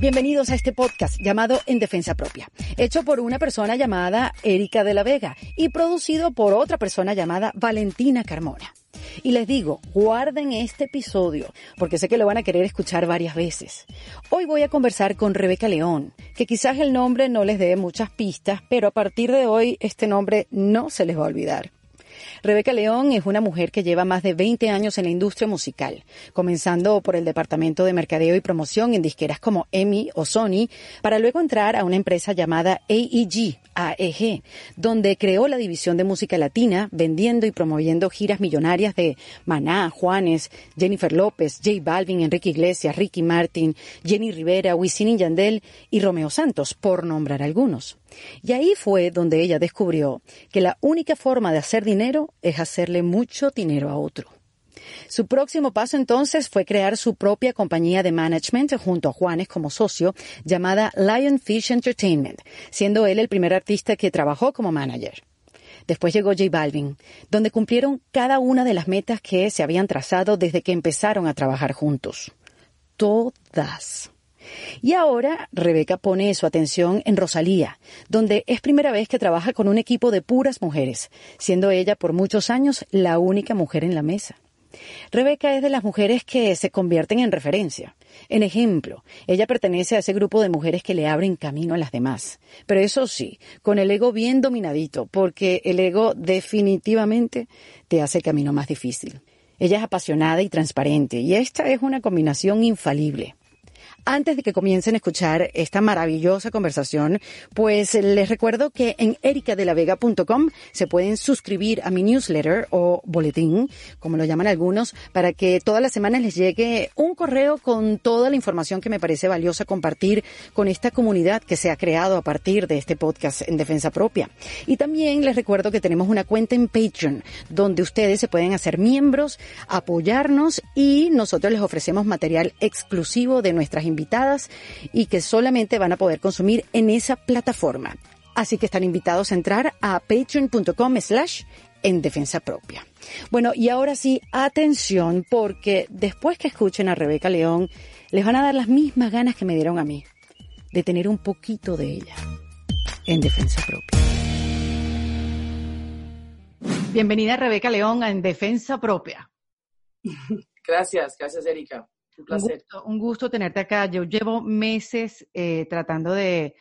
Bienvenidos a este podcast llamado En Defensa Propia, hecho por una persona llamada Erika de la Vega y producido por otra persona llamada Valentina Carmona. Y les digo, guarden este episodio, porque sé que lo van a querer escuchar varias veces. Hoy voy a conversar con Rebeca León, que quizás el nombre no les dé muchas pistas, pero a partir de hoy este nombre no se les va a olvidar. Rebeca León es una mujer que lleva más de 20 años en la industria musical, comenzando por el departamento de mercadeo y promoción en disqueras como EMI o Sony, para luego entrar a una empresa llamada AEG, AEG, donde creó la división de música latina, vendiendo y promoviendo giras millonarias de Maná, Juanes, Jennifer López, J Balvin, Enrique Iglesias, Ricky Martin, Jenny Rivera, Wisin y Yandel y Romeo Santos, por nombrar algunos. Y ahí fue donde ella descubrió que la única forma de hacer dinero es hacerle mucho dinero a otro. Su próximo paso entonces fue crear su propia compañía de management junto a Juanes como socio llamada Lionfish Entertainment, siendo él el primer artista que trabajó como manager. Después llegó J Balvin, donde cumplieron cada una de las metas que se habían trazado desde que empezaron a trabajar juntos. Todas. Y ahora Rebeca pone su atención en Rosalía, donde es primera vez que trabaja con un equipo de puras mujeres, siendo ella por muchos años la única mujer en la mesa. Rebeca es de las mujeres que se convierten en referencia. En ejemplo, ella pertenece a ese grupo de mujeres que le abren camino a las demás. Pero eso sí, con el ego bien dominadito, porque el ego definitivamente te hace camino más difícil. Ella es apasionada y transparente, y esta es una combinación infalible. Antes de que comiencen a escuchar esta maravillosa conversación, pues les recuerdo que en ericadelavega.com se pueden suscribir a mi newsletter o boletín, como lo llaman algunos, para que todas las semanas les llegue un correo con toda la información que me parece valiosa compartir con esta comunidad que se ha creado a partir de este podcast en defensa propia. Y también les recuerdo que tenemos una cuenta en Patreon, donde ustedes se pueden hacer miembros, apoyarnos y nosotros les ofrecemos material exclusivo de nuestras invitadas y que solamente van a poder consumir en esa plataforma. Así que están invitados a entrar a patreon.com slash en defensa propia. Bueno, y ahora sí, atención, porque después que escuchen a Rebeca León, les van a dar las mismas ganas que me dieron a mí, de tener un poquito de ella en defensa propia. Bienvenida Rebeca León a En Defensa Propia. Gracias, gracias Erika. Un gusto, tenerte acá. Yo llevo meses eh, tratando de,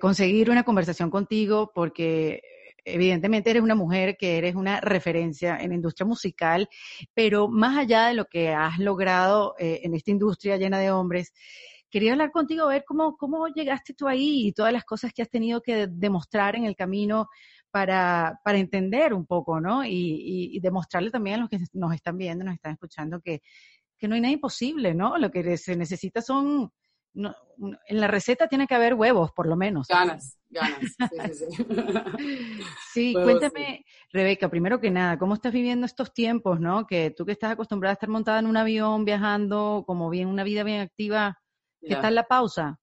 conseguir una conversación contigo porque evidentemente eres una mujer que eres una referencia en la industria musical, pero más allá de lo que has logrado eh, en esta industria llena de hombres, quería hablar contigo, a ver cómo, cómo llegaste tú ahí y todas las cosas que has tenido que demostrar en el camino para, para entender un poco, ¿no? Y, y, demostrarle también a los que nos están viendo, nos están escuchando, que, que no hay nada imposible, ¿no? Lo que se necesita son, en la receta tiene que haber huevos, por lo menos. Ganas, ganas. Sí, cuéntame, Rebeca, primero que nada, ¿cómo estás viviendo estos tiempos, no? Que tú que estás acostumbrada a estar montada en un avión, viajando, como bien, una vida bien activa, ¿qué tal la pausa?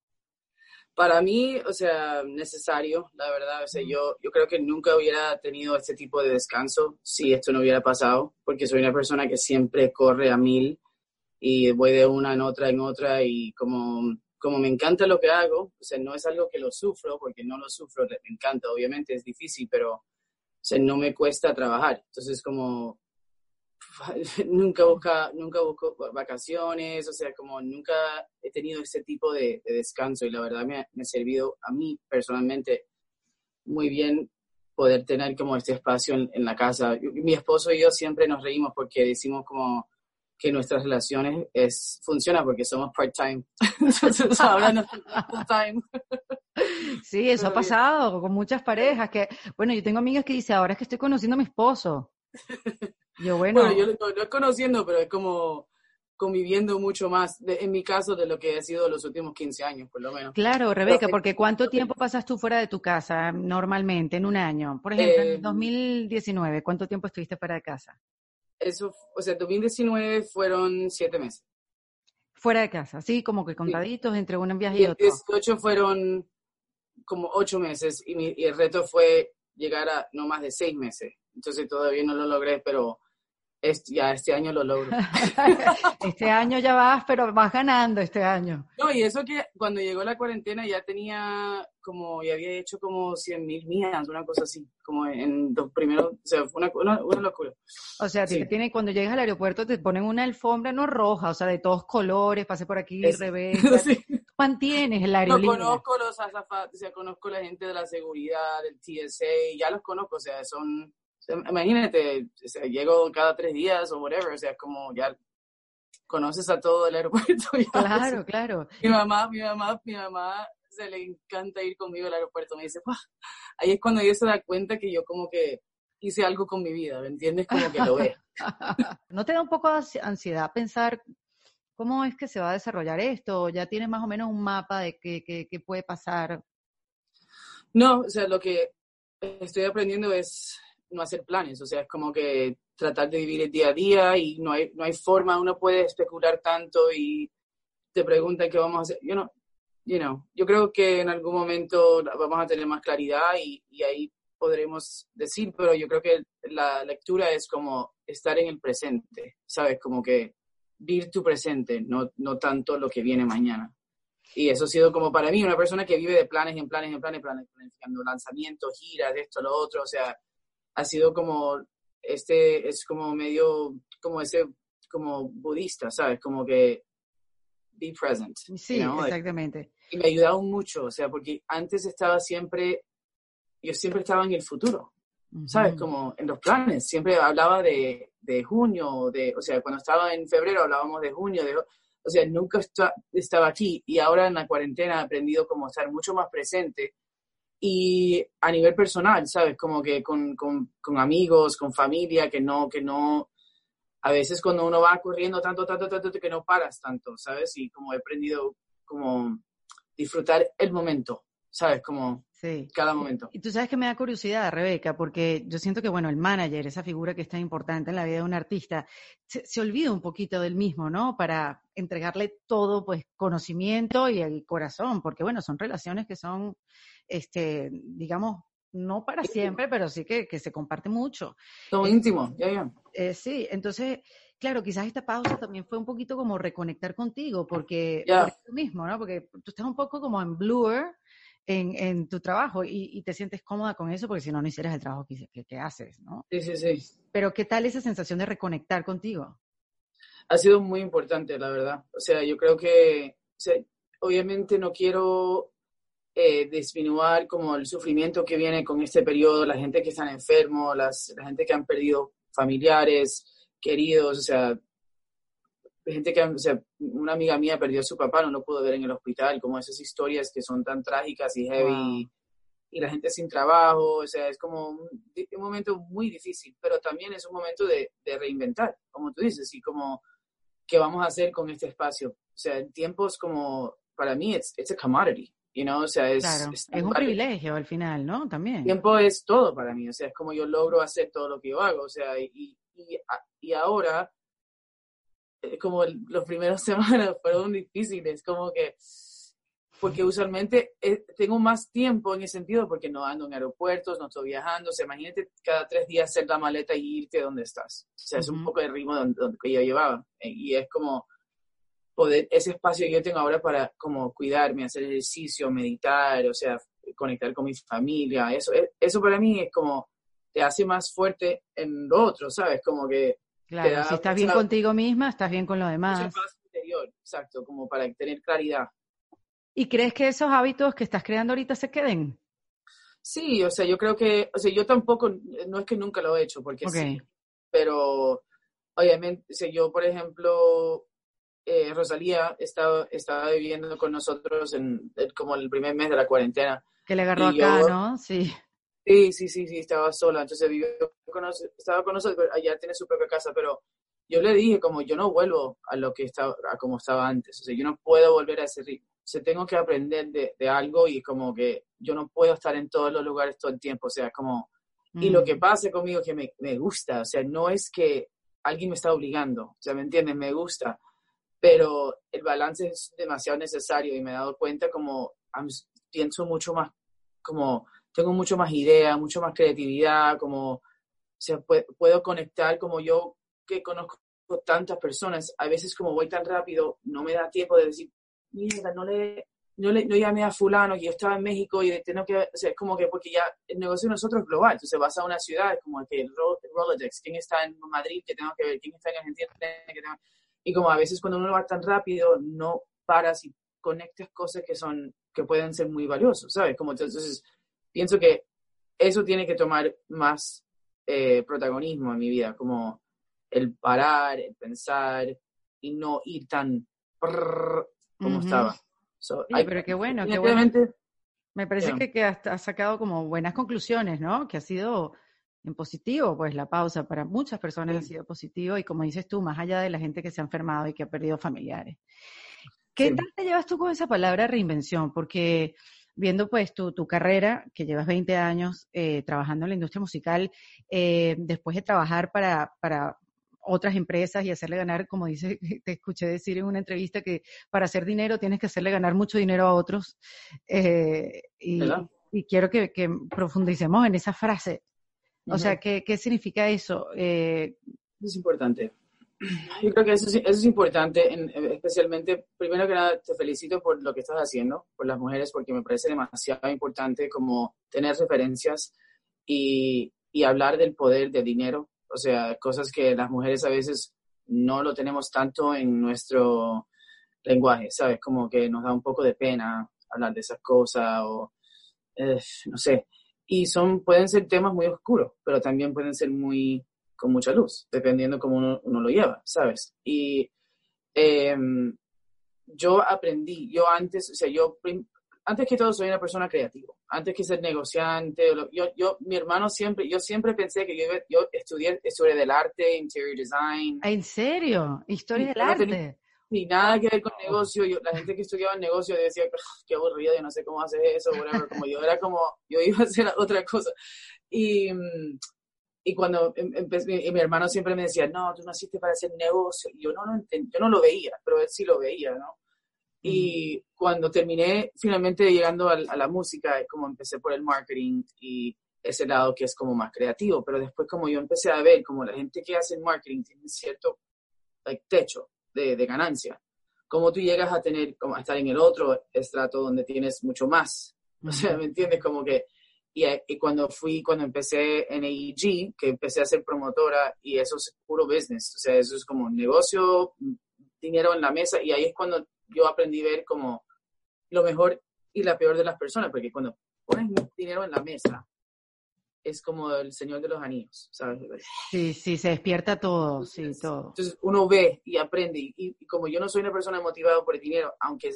Para mí, o sea, necesario, la verdad. O sea, yo, yo creo que nunca hubiera tenido este tipo de descanso si esto no hubiera pasado, porque soy una persona que siempre corre a mil y voy de una en otra en otra y como, como me encanta lo que hago, o sea, no es algo que lo sufro, porque no lo sufro, me encanta, obviamente es difícil, pero o sea, no me cuesta trabajar. Entonces, como nunca, busca, nunca busco vacaciones, o sea, como nunca he tenido ese tipo de, descanso y la verdad me ha, me ha servido a mí personalmente muy bien poder tener como este espacio en, en la casa. Mi esposo y yo siempre nos reímos porque decimos como, que nuestras relaciones es, funciona porque somos part-time. no full-time. Sí, eso ha pasado con muchas parejas que, bueno, yo tengo amigas que dicen, ahora es que estoy conociendo a mi esposo. Yo, bueno. Bueno, yo no, es conociendo, pero es como conviviendo mucho más, en mi caso, de lo que ha sido los últimos 15 años, por lo menos. Claro, Rebeca, porque ¿cuánto tiempo pasas tú fuera de tu casa normalmente en un año? Por ejemplo, en 2019, eh, ¿cuánto tiempo estuviste fuera de casa? Eso, o sea, 2019 fueron siete meses. Fuera de casa, sí, como que contaditos entre un viaje y, otro. 18 fueron como ocho meses y, y, el reto fue llegar a no más de seis meses. Entonces todavía no lo logré, pero Este, ya este año lo logro. este año ya vas, pero vas ganando este año. No, y eso que cuando llegó la cuarentena ya tenía como, ya había hecho como 100 mil millas, una cosa así, como en los primeros, o sea, fue una, una, locura. O sea, sí. tiene, cuando llegas al aeropuerto te ponen una alfombra no roja, o sea, de todos colores, pase por aquí, es, revés. sí. Mantienes el aerolínea. No conozco los azafatos, o sea, conozco la gente de la seguridad, del TSA, ya los conozco, o sea, son imagínate, o sea, llego cada tres días o whatever, o sea, como ya conoces a todo el aeropuerto. claro, claro. Mi mamá, mi mamá, mi mamá se le encanta ir conmigo al aeropuerto. Me dice, ahí es cuando ella se da cuenta que yo como que hice algo con mi vida, ¿me entiendes? Como que lo ve. ¿No te da un poco de ansiedad pensar cómo es que se va a desarrollar esto? ¿Ya tienes más o menos un mapa de qué, qué, qué puede pasar? No, o sea, lo que estoy aprendiendo es no hacer planes, o sea, es como que tratar de vivir el día a día y no hay, no hay forma, uno puede especular tanto y te preguntan qué vamos a hacer. Yo you know, yo creo que en algún momento vamos a tener más claridad y, y ahí podremos decir, pero yo creo que la lectura es como estar en el presente, ¿sabes? Como que vivir tu presente, no, no tanto lo que viene mañana. Y eso ha sido como para mí, una persona que vive de planes en planes en planes, planes, planificando lanzamientos, giras, esto, lo otro, o sea, ha sido como, este, es como medio, como ese, como budista, ¿sabes? Como que be present. Sí, exactamente. Y me ha ayudado mucho, o sea, porque antes estaba siempre, yo siempre estaba en el futuro, ¿sabes? Como en los planes, siempre hablaba de, de junio, de, o sea, cuando estaba en febrero hablábamos de junio, de, o sea, nunca estaba aquí y ahora en la cuarentena he aprendido como estar mucho más presente y a nivel personal, ¿sabes? Como que con, con, con, amigos, con familia, que no, que no, a veces cuando uno va corriendo tanto, tanto, tanto, que no paras tanto, ¿sabes? Y como he aprendido como disfrutar el momento, ¿sabes? Como sí. cada momento. Y tú sabes que me da curiosidad, Rebeca, porque yo siento que, bueno, el manager, esa figura que es tan importante en la vida de un artista, se, se olvida un poquito del mismo, ¿no? Para entregarle todo, pues, conocimiento y el corazón, porque, bueno, son relaciones que son este, digamos, no para siempre, pero sí que, que se comparte mucho. Todo íntimo, ya, ya. Eh, sí, entonces, claro, quizás esta pausa también fue un poquito como reconectar contigo, porque, tú mismo, ¿no? Porque tú estás un poco como en blur en, en tu trabajo y, y, te sientes cómoda con eso, porque si no, no hicieras el trabajo que, que, haces, ¿no? Sí, sí, sí. Pero, ¿qué tal esa sensación de reconectar contigo? Ha sido muy importante, la verdad. O sea, yo creo que, o sea, obviamente no quiero eh, disminuir como el sufrimiento que viene con este periodo, la gente que están enfermos, las, la gente que han perdido familiares, queridos, o sea, gente que, o sea, una amiga mía perdió a su papá, no lo pudo ver en el hospital, como esas historias que son tan trágicas y heavy, y la gente sin trabajo, o sea, es como un, un, momento muy difícil, pero también es un momento de, de, reinventar, como tú dices, y como, ¿qué vamos a hacer con este espacio? O sea, en tiempos como, para mí, it's, it's a commodity, You know, o sea, es, claro, es, es un privilegio al final, ¿no? También. Tiempo es todo para mí, o sea, es como yo logro hacer todo lo que yo hago, o sea, y, y, y ahora, como los primeros semanas fueron difíciles, como que, porque usualmente eh, tengo más tiempo en ese sentido, porque no ando en aeropuertos, no estoy viajando, o sea, imagínate cada tres días hacer la maleta y irte donde estás, o sea, es un poco el ritmo donde, donde, que yo llevaba, eh, y es como poder, ese espacio que yo tengo ahora para como cuidarme, hacer ejercicio, meditar, o sea, conectar con mi familia, eso, e, eso para mí es como, te hace más fuerte en lo otro, ¿sabes? Como que... Claro, si estás bien contigo misma, estás bien con lo demás. interior, exacto, como para tener claridad. ¿Y crees que esos hábitos que estás creando ahorita se queden? Sí, o sea, yo creo que, o sea, yo tampoco, no es que nunca lo he hecho, porque sí, pero obviamente, o sea, yo, por ejemplo, eh, Rosalía estaba, estaba viviendo con nosotros en, como el primer mes de la cuarentena. Que le agarró acá, ¿no? Sí. Sí, sí, sí, sí, estaba sola, entonces vivió con estaba con nosotros, allá tiene su propia casa, pero yo le dije como yo no vuelvo a lo que estaba, a como estaba antes, o sea, yo no puedo volver a ese ritmo, o sea, tengo que aprender de, de algo y como que yo no puedo estar en todos los lugares todo el tiempo, o sea, como, y lo que mm. pase conmigo que me, me gusta, o sea, no es que alguien me está obligando, o sea, ¿me entiendes? Me gusta, pero el balance es demasiado necesario y me he dado cuenta como pienso mucho más, como tengo mucho más idea, mucho más creatividad, como o sea, puedo, conectar como yo que conozco tantas personas, a veces como voy tan rápido, no me da tiempo de decir, mierda, no le, no, le, no llamé a fulano, que yo estaba en México y tengo que, o sea, es como que, porque ya el negocio de nosotros es global, entonces vas a una ciudad, como que el, Rolodex, quién está en Madrid, que tengo que ver, quién está en Argentina, que tengo, y como a veces cuando uno va tan rápido, no paras y conectas cosas que son, que pueden ser muy valiosos, ¿sabes? Como entonces, pienso que eso tiene que tomar más eh, protagonismo en mi vida, como el parar, el pensar y no ir tan como estaba. pero qué bueno, qué bueno. Me parece que, que has, sacado como buenas conclusiones, ¿no? Que ha sido en positivo, pues la pausa para muchas personas ha sido positivo y como dices tú, más allá de la gente que se ha enfermado y que ha perdido familiares. ¿Qué tal te llevas tú con esa palabra reinvención? Porque viendo pues tu, tu carrera, que llevas 20 años eh, trabajando en la industria musical, eh, después de trabajar para, para otras empresas y hacerle ganar, como dice, te escuché decir en una entrevista que para hacer dinero tienes que hacerle ganar mucho dinero a otros. Eh, y, quiero que, profundicemos en esa frase. O sea, ¿qué, ¿qué, significa eso? Eh, es importante. Yo creo que eso, es importante, especialmente, primero que nada, te felicito por lo que estás haciendo, por las mujeres, porque me parece demasiado importante como tener referencias y, y hablar del poder del dinero o sea, cosas que las mujeres a veces no lo tenemos tanto en nuestro lenguaje, ¿sabes? Como que nos da un poco de pena hablar de esas cosas o, eh, no sé. Y son, pueden ser temas muy oscuros, pero también pueden ser muy, con mucha luz, dependiendo cómo uno, uno lo lleva, ¿sabes? Y em, yo aprendí, yo antes, o sea, yo antes que todo soy una persona creativa, antes que ser negociante, yo, yo, mi hermano siempre, yo siempre pensé que yo, yo estudié historia del arte, interior design. ¿En serio? ¿Historia del arte? Ni nada que ver con negocio, yo, la gente que estudiaba en negocio decía, qué aburrido, yo no sé cómo hacer eso, whatever. como yo era como, yo iba a hacer otra cosa. Y, y cuando em, empecé, mi, mi, hermano siempre me decía, no, tú naciste para hacer negocio, y yo no, no yo no lo veía, pero él sí lo veía, ¿no? Y cuando terminé finalmente llegando a, la música, como empecé por el marketing y ese lado que es como más creativo, pero después como yo empecé a ver como la gente que hace marketing tiene cierto techo de, de, ganancia, como tú llegas a tener, como a estar en el otro estrato donde tienes mucho más, o sea, ¿me entiendes? Como que, y, y, cuando fui, cuando empecé en AEG, que empecé a ser promotora y eso es puro business, o sea, eso es como negocio, dinero en la mesa y ahí es cuando yo aprendí a ver como lo mejor y la peor de las personas, porque cuando pones dinero en la mesa, es como el Señor de los Anillos, ¿sabes? Sí, sí, se despierta todo, sí, todo. Entonces uno ve y aprende, y, como yo no soy una persona motivada por el dinero, aunque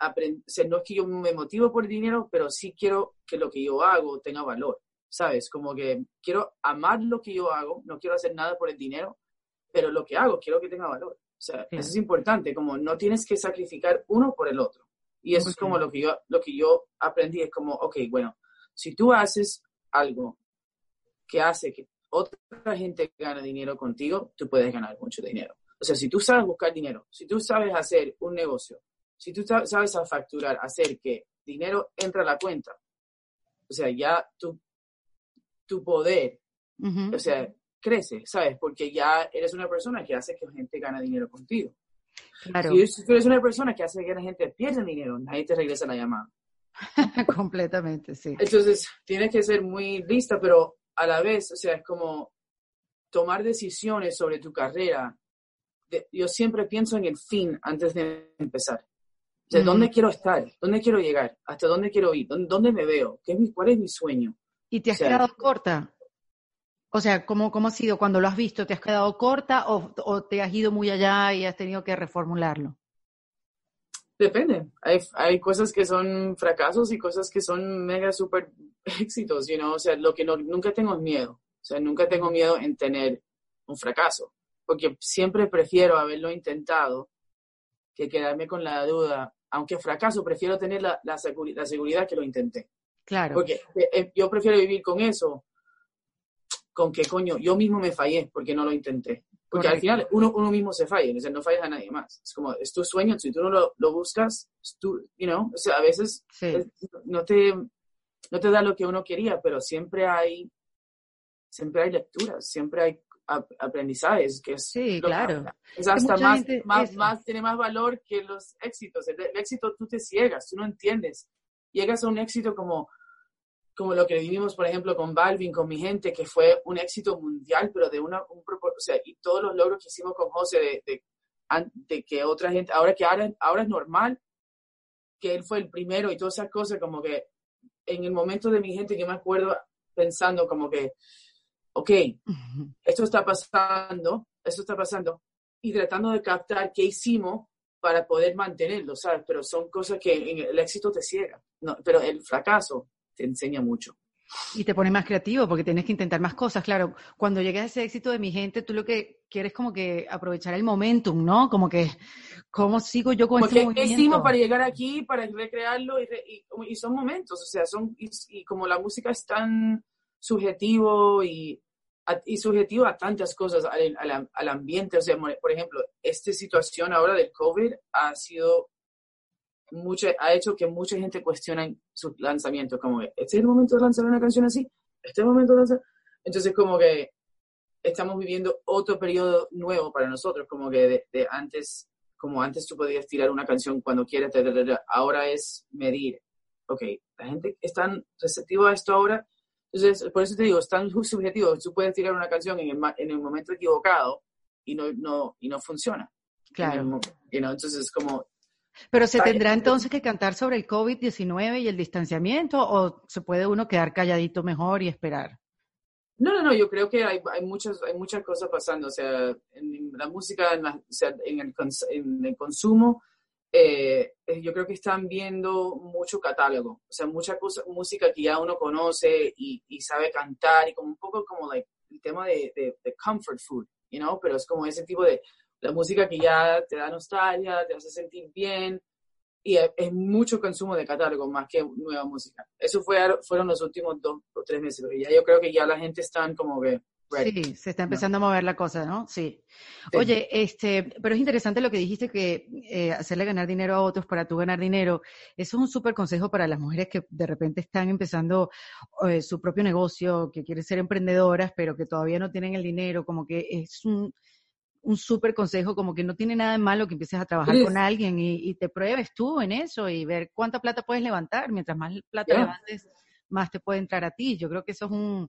aprende, no es que yo me motivo por el dinero, pero sí quiero que lo que yo hago tenga valor, ¿sabes? Como que quiero amar lo que yo hago, no quiero hacer nada por el dinero, pero lo que hago quiero que tenga valor. O sea, eso es importante, como no tienes que sacrificar uno por el otro. Y eso es como lo que, yo, lo que yo aprendí, es como, ok, bueno, si tú haces algo que hace que otra gente gane dinero contigo, tú puedes ganar mucho dinero. O sea, si tú sabes buscar dinero, si tú sabes hacer un negocio, si tú sabes a facturar, hacer que dinero entre a la cuenta, o sea, ya tu, tu poder, o sea, crece, ¿sabes? Porque ya eres una persona que hace que la gente gane dinero contigo. Claro. Si tú eres una persona que hace que la gente pierda dinero, nadie te regresa la llamada. Completamente, sí. Entonces, tienes que ser muy lista, pero a la vez, o sea, es como tomar decisiones sobre tu carrera. yo siempre pienso en el fin antes de empezar. O sea, ¿dónde quiero estar? ¿Dónde quiero llegar? ¿Hasta dónde quiero ir? ¿Dónde, me veo? ¿Qué es mi, ¿Cuál es mi sueño? ¿Y te has quedado corta? O sea, ¿cómo, ¿cómo ha sido cuando lo has visto? ¿Te has quedado corta o, te has ido muy allá y has tenido que reformularlo? Depende. Hay, hay cosas que son fracasos y cosas que son mega super éxitos, you know? O sea, lo que nunca tengo es miedo. O sea, nunca tengo miedo en tener un fracaso, porque siempre prefiero haberlo intentado que quedarme con la duda. Aunque fracaso, prefiero tener la, la, la seguridad que lo intenté. Claro. Porque eh, eh, yo prefiero vivir con eso con que coño, yo mismo me fallé porque no lo intenté. Porque al final uno, uno mismo se falla, o sea, no fallas a nadie más. Es como, es tu sueño, si tú no lo, lo buscas, tú, you know, o sea, a veces no, te, no te da lo que uno quería, pero siempre hay, siempre hay lecturas, siempre hay aprendizajes, que es... Sí, claro. Es hasta más, más, más, tiene más valor que los éxitos. El, éxito tú te ciegas, tú no entiendes. Llegas a un éxito como, como lo que vivimos, por ejemplo, con Balvin, con mi gente, que fue un éxito mundial, pero de una, un o sea, y todos los logros que hicimos con José, de, de, de que otra gente, ahora que ahora, ahora es normal, que él fue el primero y todas esas cosas, como que en el momento de mi gente, que me acuerdo pensando como que, ok, esto está pasando, esto está pasando, y tratando de captar qué hicimos para poder mantenerlo, ¿sabes? Pero son cosas que en el éxito te ciega, no, pero el fracaso te enseña mucho. Y te pone más creativo porque tienes que intentar más cosas. Claro, cuando llegas a ese éxito de mi gente, tú lo que quieres como que aprovechar el momentum, ¿no? Como que, ¿cómo sigo yo con este movimiento? ¿Qué hicimos para llegar aquí, para recrearlo? Y, y, son momentos, o sea, son, y, como la música es tan subjetivo y, y subjetivo a tantas cosas, al, al, al ambiente, o sea, por ejemplo, esta situación ahora del COVID ha sido ha hecho que mucha gente cuestione su lanzamiento, como este es el momento de lanzar una canción así, este es el momento de lanzar. Entonces, como que estamos viviendo otro periodo nuevo para nosotros, como que de, antes, como antes tú podías tirar una canción cuando quieras, ahora es medir, ok, la gente está receptiva a esto ahora, entonces, por eso te digo, es tan subjetivo, tú puedes tirar una canción en el, en el momento equivocado y no, no, y no funciona. Claro. entonces, como pero se tendrá entonces que cantar sobre el COVID-19 y el distanciamiento o se puede uno quedar calladito mejor y esperar? No, no, no, yo creo que hay, hay, muchas, hay muchas cosas pasando, o sea, en la música, en, o sea, en, el, en el, consumo, eh, eh, yo creo que están viendo mucho catálogo, o sea, mucha cosa, música que ya uno conoce y, y sabe cantar y como un poco como like, el tema de, de, de comfort food, you know, pero es como ese tipo de, la música que ya te da nostalgia, te hace sentir bien, y es mucho consumo de catálogo más que nueva música. Eso fue, fueron los últimos dos o tres meses, pero ya yo creo que ya la gente está como que... Sí, se está empezando a mover la cosa, ¿no? Sí. Oye, este, pero es interesante lo que dijiste que eh, hacerle ganar dinero a otros para tú ganar dinero. Eso es un súper consejo para las mujeres que de repente están empezando eh, su propio negocio, que quieren ser emprendedoras, pero que todavía no tienen el dinero, como que es un, un súper consejo, como que no tiene nada de malo que empieces a trabajar con alguien y, te pruebes tú en eso y ver cuánta plata puedes levantar. Mientras más plata levantes, más te puede entrar a ti. Yo creo que eso es un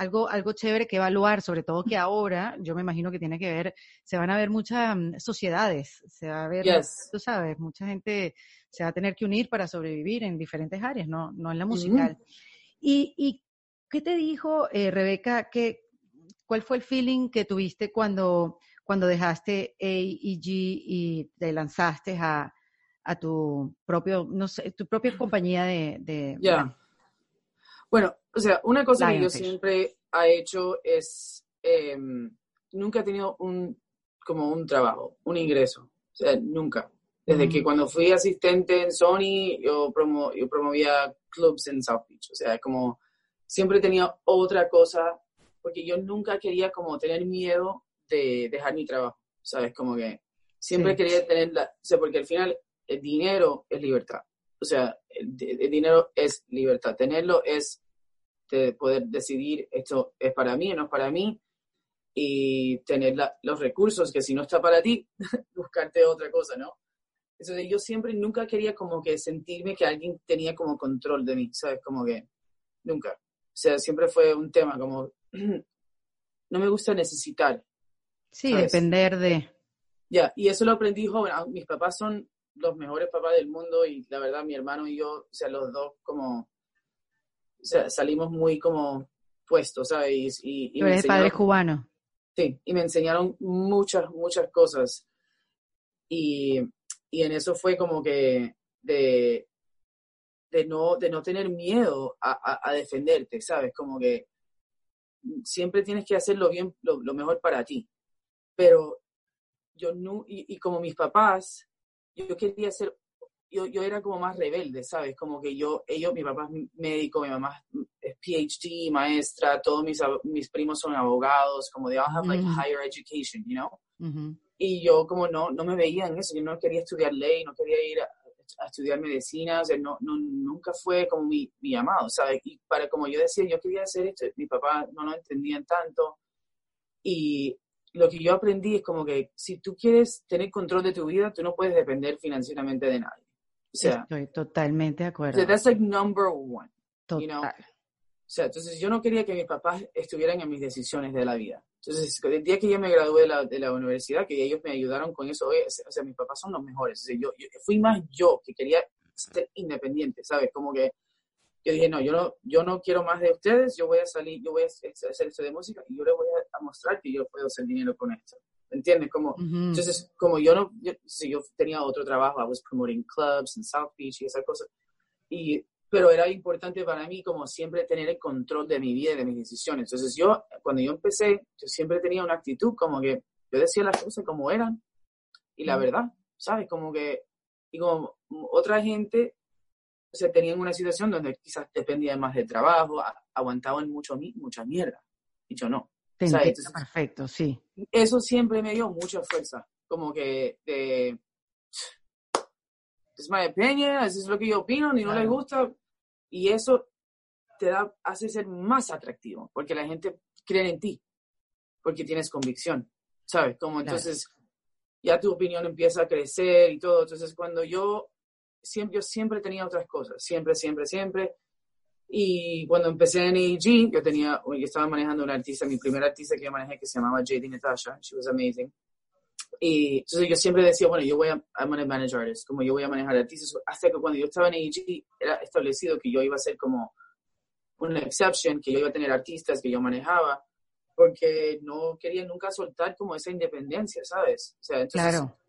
algo, algo chévere que evaluar, sobre todo que ahora, yo me imagino que tiene que ver, se van a ver muchas mm, sociedades, se va a ver, tú sabes, mucha gente se va a tener que unir para sobrevivir en diferentes áreas, no, no en la musical. y, ¿Y qué te dijo eh, Rebeca? Que, ¿Cuál fue el feeling que tuviste cuando cuando dejaste AEG y te lanzaste a, a tu propio, no sé, tu propia compañía de... ya. Bueno, o sea, una cosa que yo siempre he hecho es, em, nunca he tenido un, como un trabajo, un ingreso, o sea, nunca. Desde que cuando fui asistente en Sony, yo, promo, yo promovía clubs en South Beach, o sea, como siempre tenía otra cosa, porque yo nunca quería como tener miedo de dejar mi trabajo, ¿sabes? Como que siempre quería tener la, o sea, porque al final el dinero es libertad, o sea, el, dinero es libertad, tenerlo es de poder decidir esto es para mí o no es para mí y tener los recursos que si no está para ti, buscarte otra cosa, ¿no? Entonces yo siempre, nunca quería como que sentirme que alguien tenía como control de mí, ¿sabes? Como que nunca. O sea, siempre fue un tema como, no me gusta necesitar, Sí, depender de... Ya, y eso lo aprendí joven. Ah, mis papás son los mejores papás del mundo y la verdad mi hermano y yo, o sea, los dos como, salimos muy como puestos, ¿sabes? Y, y, eres padre cubano. Sí, y me enseñaron muchas, muchas cosas. Y, y en eso fue como que de, de, no, de no tener miedo a, a, defenderte, ¿sabes? Como que siempre tienes que hacerlo bien, lo mejor para ti pero yo no, y, como mis papás, yo quería ser, yo, yo era como más rebelde, ¿sabes? Como que yo, ellos, mi papá es médico, mi mamá es PhD, maestra, todos mis, mis primos son abogados, como de all have like higher education, you know? Y yo como no, no me veía en eso, yo no quería estudiar ley, no quería ir a, estudiar medicina, o sea, no, no, nunca fue como mi, mi llamado, ¿sabes? Y para como yo decía, yo quería hacer esto, mi papá no lo entendían tanto, Y lo que yo aprendí es como que si tú quieres tener control de tu vida, tú no puedes depender financieramente de nadie. O sea, Estoy totalmente de acuerdo. that's like number one. You know? O sea, entonces yo no quería que mis papás estuvieran en mis decisiones de la vida. Entonces, el día que yo me gradué de la, de la universidad, que ellos me ayudaron con eso, oye, o sea, mis papás son los mejores. O sea, yo, yo, fui más yo que quería ser independiente, ¿sabes? Como que yo dije, no, yo no, yo no quiero más de ustedes, yo voy a salir, yo voy a hacer esto de música y yo les voy a, mostrar que yo puedo hacer dinero con esto. ¿Entiendes? Como, Entonces, como yo no, yo, si yo tenía otro trabajo, I was promoting clubs en South Beach y esas cosas. Y pero era importante para mí como siempre tener el control de mi vida y de mis decisiones. Entonces yo, cuando yo empecé, yo siempre tenía una actitud como que yo decía las cosas como eran y la verdad, ¿sabes? Como que, y como otra gente, o sea, tenían una situación donde quizás dependía más del trabajo, aguantaban mucho, mucha mierda, y yo no. Perfecto, sí. Eso siempre me dio mucha fuerza, como que de es my opinion, eso es lo que yo opino, ni no les gusta. Y eso te da, hace ser más atractivo, porque la gente cree en ti, porque tienes convicción, ¿sabes? Como entonces ya tu opinión empieza a crecer y todo. Entonces cuando yo siempre, yo siempre tenía otras cosas, siempre, siempre, siempre. Y cuando empecé en AEG, yo tenía, yo estaba manejando una artista, mi primera artista que yo manejé que se llamaba JD Natasha, she was amazing. Y entonces yo siempre decía, bueno, yo voy a, I'm a manage artist, como yo voy a manejar artistas, hasta que cuando yo estaba en AEG era establecido que yo iba a ser como una exception, que yo iba a tener artistas que yo manejaba, porque no quería nunca soltar como esa independencia, ¿sabes? Claro.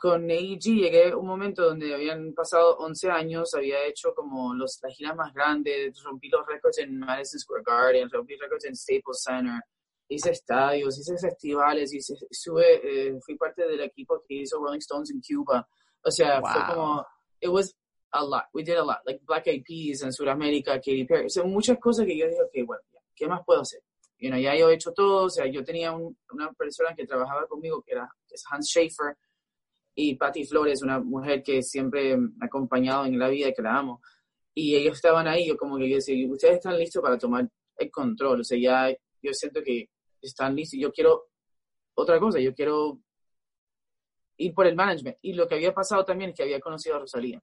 Con AEG llegué a un momento donde habían pasado 11 años, había hecho como los, las giras más grandes, rompí los récords en Madison Square Garden, rompí récords en Staples Center, hice estadios, hice festivales, hice, sube, eh, fui parte del equipo que hizo Rolling Stones en Cuba. O sea, fue como, it was a lot, we did a lot, like Black Eyed Peas en Sudamérica, Katy Perry, o sea, muchas cosas que yo dije, ok, bueno, ¿qué más puedo hacer? You know, ya yo he hecho todo, o sea, yo tenía una persona que trabajaba conmigo que era Hans Schaefer y Patty Flores, una mujer que siempre me ha acompañado en la vida y que la amo. Y ellos estaban ahí, yo como que yo decía, ustedes están listos para tomar el control, o sea, ya yo siento que están listos. Yo quiero otra cosa, yo quiero ir por el management. Y lo que había pasado también es que había conocido a Rosalía.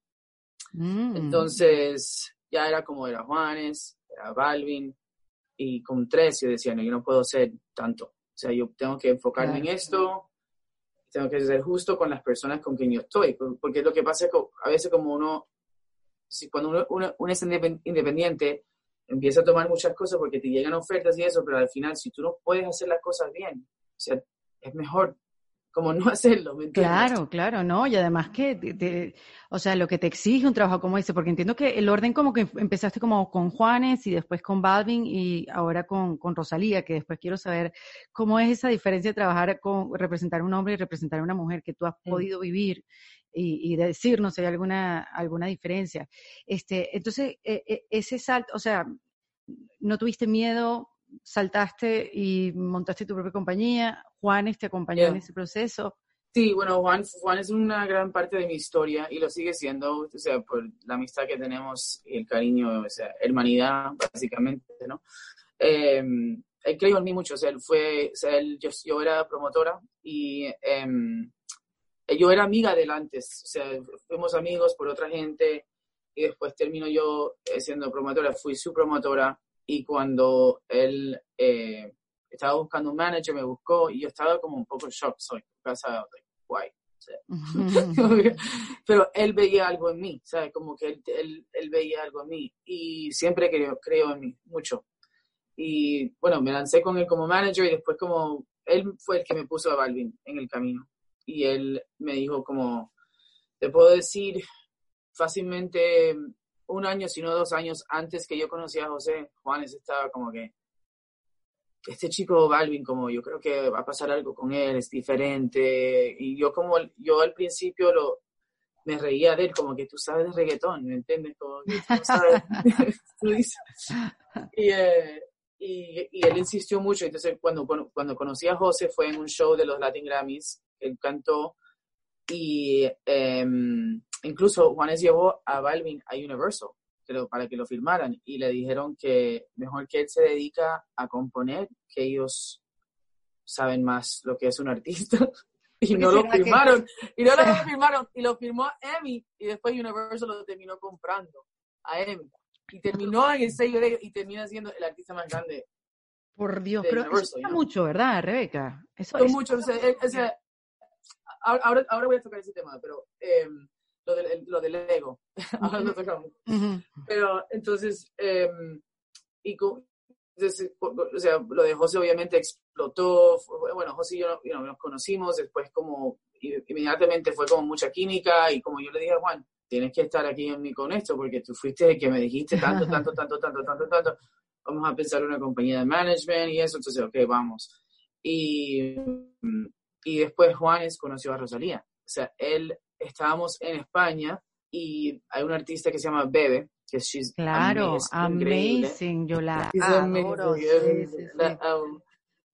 Mm. Entonces, ya era como era Juanes, era Balvin, y con tres yo decía, no, yo no puedo ser tanto. O sea, yo tengo que enfocarme en esto, tengo que ser justo con las personas con quien yo estoy, porque lo que pasa es que a veces como uno, si cuando uno, uno es independiente, empieza a tomar muchas cosas porque te llegan ofertas y eso, pero al final, si tú no puedes hacer las cosas bien, o sea, es mejor como no hacerlo, ¿me Claro, claro, ¿no? Y además que, o sea, lo que te exige un trabajo como ese, porque entiendo que el orden como que empezaste como con Juanes y después con Balvin y ahora con, con Rosalía, que después quiero saber cómo es esa diferencia de trabajar con, representar a un hombre y representar a una mujer que tú has podido vivir y, y decirnos si hay alguna, alguna diferencia. Este, entonces, e, e, ese salto, o sea, no tuviste miedo, saltaste y montaste tu propia compañía. Juanes te acompañó en ese proceso. Sí, bueno, Juan, Juan es una gran parte de mi historia y lo sigue siendo, o sea, por la amistad que tenemos y el cariño, o sea, hermanidad, básicamente, ¿no? Eh, él creyó en mí mucho, o sea, él fue, o sea, él, yo, yo, era promotora y eh, yo era amiga de él antes, o sea, fuimos amigos por otra gente y después termino yo eh, siendo promotora, fui su promotora y cuando él eh, estaba buscando un manager, me buscó y yo estaba como un poco en shock, soy casa guay. Pero él veía algo en mí, ¿sabes? Como que él, él, él, veía algo en mí y siempre creo, creo en mí, mucho. Y bueno, me lancé con él como manager y después como él fue el que me puso a Balvin en el camino y él me dijo como, te puedo decir fácilmente un año, sino dos años antes que yo conocía a José, Juanes estaba como que, este chico Balvin, como yo creo que va a pasar algo con él, es diferente. Y yo como, yo al principio lo, me reía de él, como que tú sabes de reggaetón, ¿me entiendes? Como que tú sabes, y, eh, y, y, él insistió mucho, entonces cuando, cuando conocí a José fue en un show de los Latin Grammys, él cantó y em, incluso Juanes llevó a Balvin a Universal pero para que lo firmaran y le dijeron que mejor que él se dedica a componer que ellos saben más lo que es un artista. y no lo firmaron. Y no lo firmaron. Y lo firmó Emmy. Y después Universal lo terminó comprando a Emmy. Y terminó en el sello de ellos y termina siendo el artista más grande. Por Dios, pero eso mucho, ¿verdad, Rebeca? Eso es mucho. O sea, ahora, ahora voy a tocar ese tema, pero eh, lo, del, lo del ego. ahora lo tocamos. Pero entonces, eh, y o sea, lo de José obviamente explotó. Bueno, José y yo nos conocimos, después como inmediatamente fue como mucha química y como yo le dije a Juan, tienes que estar aquí en mí con esto porque tú fuiste el que me dijiste tanto, tanto, tanto, tanto, tanto, tanto. Vamos a pensar en una compañía de management y eso, entonces, ok, vamos. Y, y después Juanes conoció a Rosalía. O sea, él, estábamos en España y hay un artista que se llama Bebe, que es Claro, amazing, yo la adoro.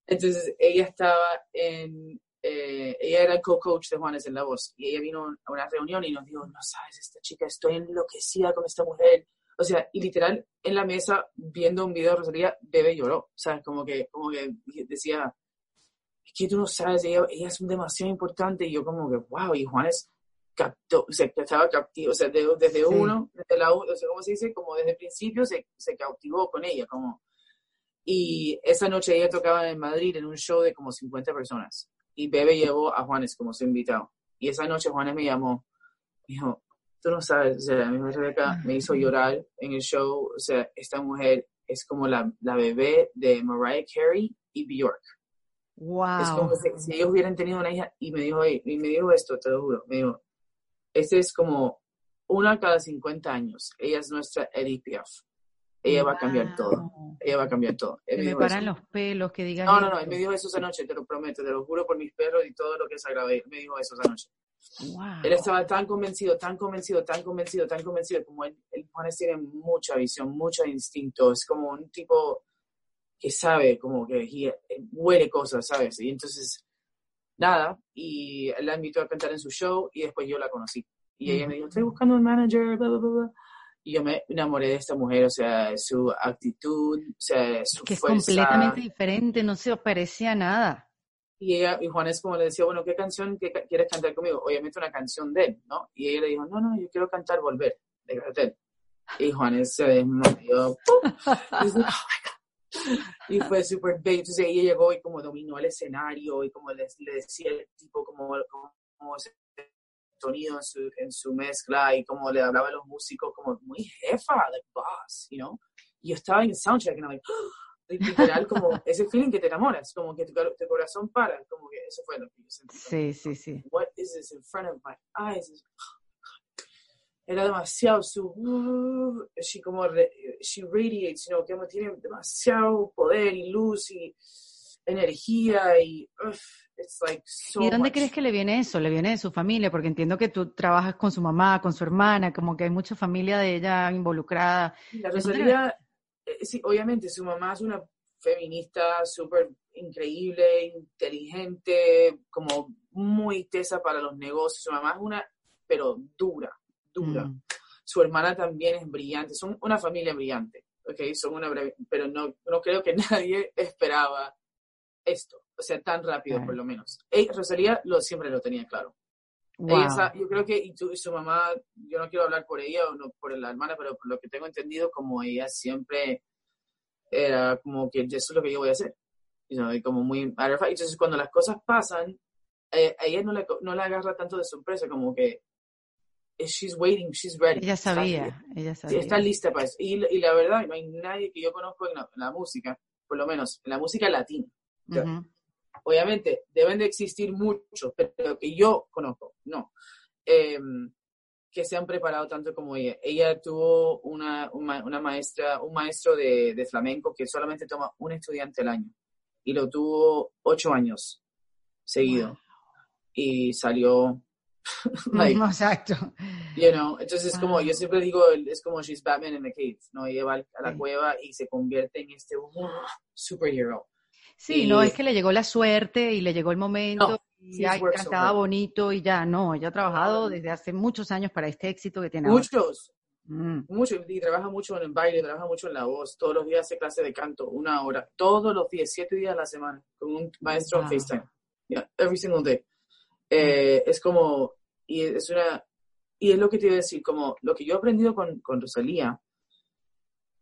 Entonces, ella estaba en, eh, ella era co-coach de Juanes en La Voz, y ella vino a una reunión y nos dijo, no sabes, esta chica, estoy enloquecida con esta mujer. O sea, y literal, en la mesa, viendo un video de Rosalía, Bebe lloró. O sea, como que, como que decía, que tú no sabes, ella, ella es demasiado importante, y yo como que, wow, y Juanes captó, se estaba captivo, o sea, desde uno, desde la, o sea, ¿cómo se dice? Como desde el principio se, se cautivó con ella, como... Y esa noche ella tocaba en Madrid en un show de como 50 personas. Y Bebe llevó a Juanes como su invitado. Y esa noche Juanes me llamó, me dijo, tú no sabes, o sea, mi Rebeca me hizo llorar en el show, o sea, esta mujer es como la, la bebé de Mariah Carey y Bjork. Wow. Es como si, si, ellos hubieran tenido una hija y me dijo, y me dijo esto, te lo juro, me dijo, este es como una cada 50 años. Ella es nuestra Edith Piaf. Ella va a cambiar todo. Ella va a cambiar todo. me paran los pelos que digan. No, no, no. Él me dijo eso esa noche, te lo prometo, te lo juro por mis perros y todo lo que es sagrado. Él me dijo eso esa noche. Él estaba tan convencido, tan convencido, tan convencido, tan convencido. Como él, él tiene mucha visión, mucho instinto. Es como un tipo que sabe, como que huele cosas, ¿sabes? Y entonces nada, y la invitó a cantar en su show y después yo la conocí. Y ella me dijo, estoy buscando un manager, bla, bla, bla. Y yo me enamoré de esta mujer, o sea, su actitud, o sea, su Que es completamente diferente, no se parecía nada. Y ella, y Juan es como le decía, bueno, ¿qué canción quieres cantar conmigo? Obviamente una canción de él, ¿no? Y ella le dijo, no, no, yo quiero cantar Volver, de Cartel. Y Juan se desmayó. y fue súper bello. Entonces ella llegó y como dominó el escenario y como le, decía el tipo como, como, ese sonido en su, en su mezcla y como le hablaba a los músicos como muy jefa, like boss, you know. Y yo estaba en el soundcheck y like, literal como ese feeling que te enamoras, como que tu, tu, corazón para, como que eso fue lo que yo sentí. Sí, sí, sí. What is this in front of my eyes? Era demasiado su uh, she como she radiates you know, que tiene demasiado poder y luz y energía y it's like so ¿Y dónde crees que le viene eso? ¿Le viene de su familia? Porque entiendo que tú trabajas con su mamá, con su hermana, como que hay mucha familia de ella involucrada. La Rosalía, eh, sí, obviamente su mamá es una feminista súper increíble, inteligente, como muy tesa para los negocios. Su mamá es una, pero dura, dura. Mm. Su hermana también es brillante, son una familia brillante, ¿ok? Son una, pero no, no creo que nadie esperaba esto, o sea, tan rápido por lo menos. Rosalía lo, siempre lo tenía claro. yo creo que, y, su mamá, yo no quiero hablar por ella o no por la hermana, pero por lo que tengo entendido, como ella siempre era como que eso es lo que yo voy a hacer. y como muy, entonces cuando las cosas pasan, eh, a ella no le, no la agarra tanto de sorpresa, como que she's waiting, she's ready. Ella sabía, ella sabía. está lista para eso. Y, y, la verdad, no hay nadie que yo conozco en la, música, por lo menos en la música latina. Obviamente, deben de existir muchos, pero que yo conozco, no. Em, que se han preparado tanto como ella. Ella tuvo una, una, maestra, un maestro de, de, flamenco que solamente toma un estudiante al año. Y lo tuvo ocho años seguido. Y salió Exacto. You know, entonces como yo siempre digo, es como she's Batman in the cave, ¿no? Ella va a la cueva y se convierte en este superhero. Sí, no, es que le llegó la suerte y le llegó el momento y ya cantaba bonito y ya, no, ella ha trabajado desde hace muchos años para este éxito que tiene Muchos, Mm. Mucho, y trabaja mucho en el baile, trabaja mucho en la voz. Todos los días hace clase de canto, una hora. Todos los días, siete días a la semana, con un maestro en FaceTime. Yeah, every single day. Eh, es como, y es una, y es lo que te iba a decir, como lo que yo he aprendido con, con Rosalía,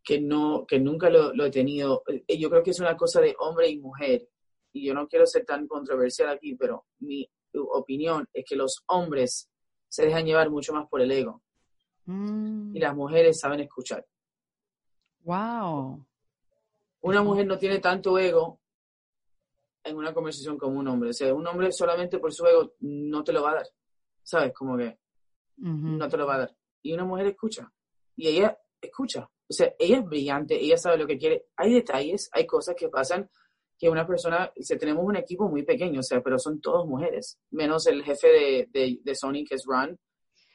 que, no, que nunca lo, lo, he tenido, eh, yo creo que es una cosa de hombre y mujer, y yo no quiero ser tan controversial aquí, pero mi opinión es que los hombres se dejan llevar mucho más por el ego. Y las mujeres saben escuchar. Wow. Una mujer no tiene tanto ego en una conversación como un hombre. O sea, un hombre solamente por su ego no te lo va a dar. ¿Sabes? Como que no te lo va a dar. Y una mujer escucha. Y ella escucha. O sea, ella es brillante, ella sabe lo que quiere. Hay detalles, hay cosas que pasan que una persona, o tenemos un equipo muy pequeño, o sea, pero son todos mujeres, menos el jefe de, de, de Sony, que es Ron,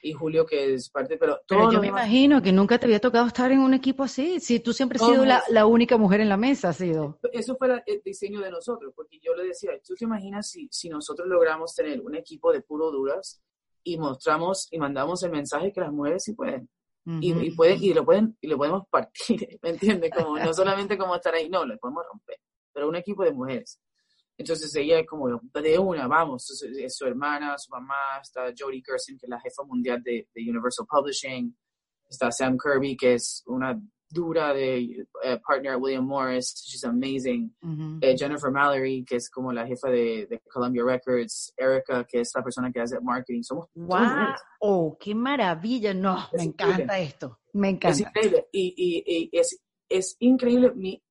y Julio, que es parte, pero... Pero yo me imagino que nunca te había tocado estar en un equipo así, si tú siempre has sido la, la, única mujer en la mesa, has sido. Eso fue el diseño de nosotros, porque yo le decía, ¿tú te imaginas si, si nosotros logramos tener un equipo de puro duras y mostramos y mandamos el mensaje que las mujeres sí pueden? y, y, pueden, y lo pueden, y lo podemos partir, ¿me entiendes? Como, no solamente como estar ahí, no, lo podemos romper pero un equipo de mujeres. Entonces ella es como de una, vamos, es, su hermana, su mamá, está Jodie Gerson, que es la jefa mundial de, Universal Publishing, está Sam Kirby, que es una dura de uh, partner William Morris, she's amazing, eh, Jennifer Mallory, que es como la jefa de, Columbia Records, Erica, que es la persona que hace marketing, somos wow, oh, qué maravilla, no, me encanta esto, me encanta. Es increíble, y, y, y es, es increíble, mi,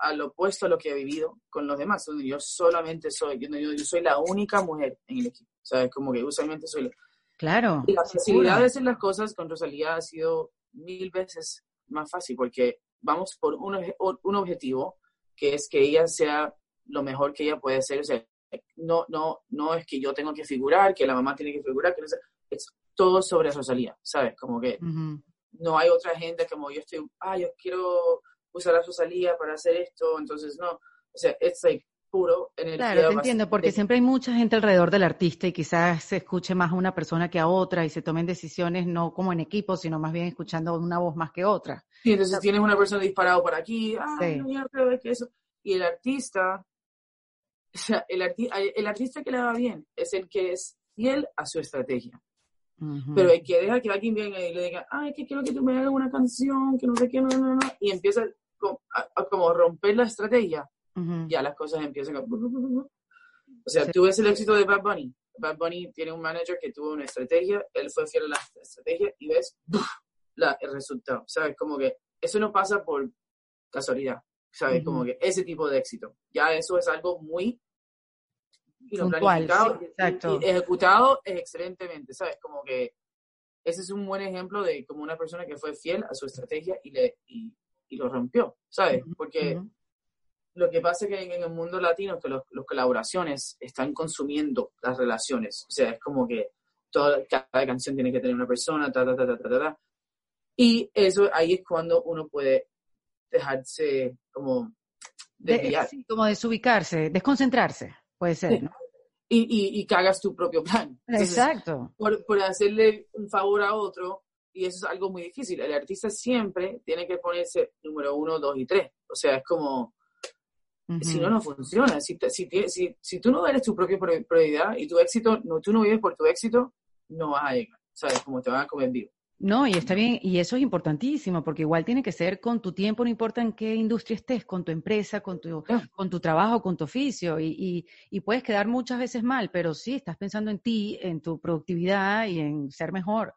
al, opuesto a lo que he vivido con los demás. Yo solamente soy, yo, yo, soy la única mujer en el equipo. ¿Sabes? Como que usualmente soy. Claro. Y la facilidad de hacer las cosas con Rosalía ha sido mil veces más fácil porque vamos por un, un objetivo que es que ella sea lo mejor que ella puede ser. O sea, no, no, no es que yo tengo que figurar, que la mamá tiene que figurar, que no es todo sobre Rosalía, ¿sabes? Como que no hay otra gente como yo estoy, ah, yo quiero usar a Rosalía para hacer esto, entonces no, o sea, es like puro energía. Claro, te entiendo, porque siempre hay mucha gente alrededor del artista y quizás se escuche más a una persona que a otra y se tomen decisiones no como en equipo, sino más bien escuchando una voz más que otra. Sí, entonces tienes una persona disparado por aquí, ah, no, creo que eso. Y el artista, o sea, el, el artista que le va bien es el que es fiel a su estrategia. Pero el que deja que alguien venga y le diga, ay, que quiero que tú me hagas una canción, que no sé qué, no, no, no, y empieza como, romper la estrategia, ya las cosas empiezan a... O sea, tú ves el éxito de Bad Bunny. Bad Bunny tiene un manager que tuvo una estrategia, él fue fiel a la estrategia y ves la, el resultado. ¿Sabes? Como que eso no pasa por casualidad. ¿Sabes? Como que ese tipo de éxito. Ya eso es algo muy planificado y, ejecutado excelentemente. ¿Sabes? Como que ese es un buen ejemplo de como una persona que fue fiel a su estrategia y, le, y, y lo rompió, ¿sabes? Porque lo que pasa es que en, el mundo latino que las colaboraciones están consumiendo las relaciones, o sea, es como que toda, cada canción tiene que tener una persona, ta, ta, ta, ta, ta, ta, Y eso ahí es cuando uno puede dejarse como desviar. como desubicarse, desconcentrarse, puede ser, ¿no? Y, y, y, cagas tu propio plan. Exacto. Por, por hacerle un favor a otro, y eso es algo muy difícil. El artista siempre tiene que ponerse número uno, dos y tres. O sea, es como, si no, no funciona. Si, si, si, si, tú no eres tu propia prioridad y tu éxito, no, tú no vives por tu éxito, no vas a llegar. ¿Sabes? Como te van a comer vivo. No, y está bien, y eso es importantísimo, porque igual tiene que ser con tu tiempo, no importa en qué industria estés, con tu empresa, con tu, con tu trabajo, con tu oficio, y, y, y, puedes quedar muchas veces mal, pero sí, estás pensando en ti, en tu productividad y en ser mejor.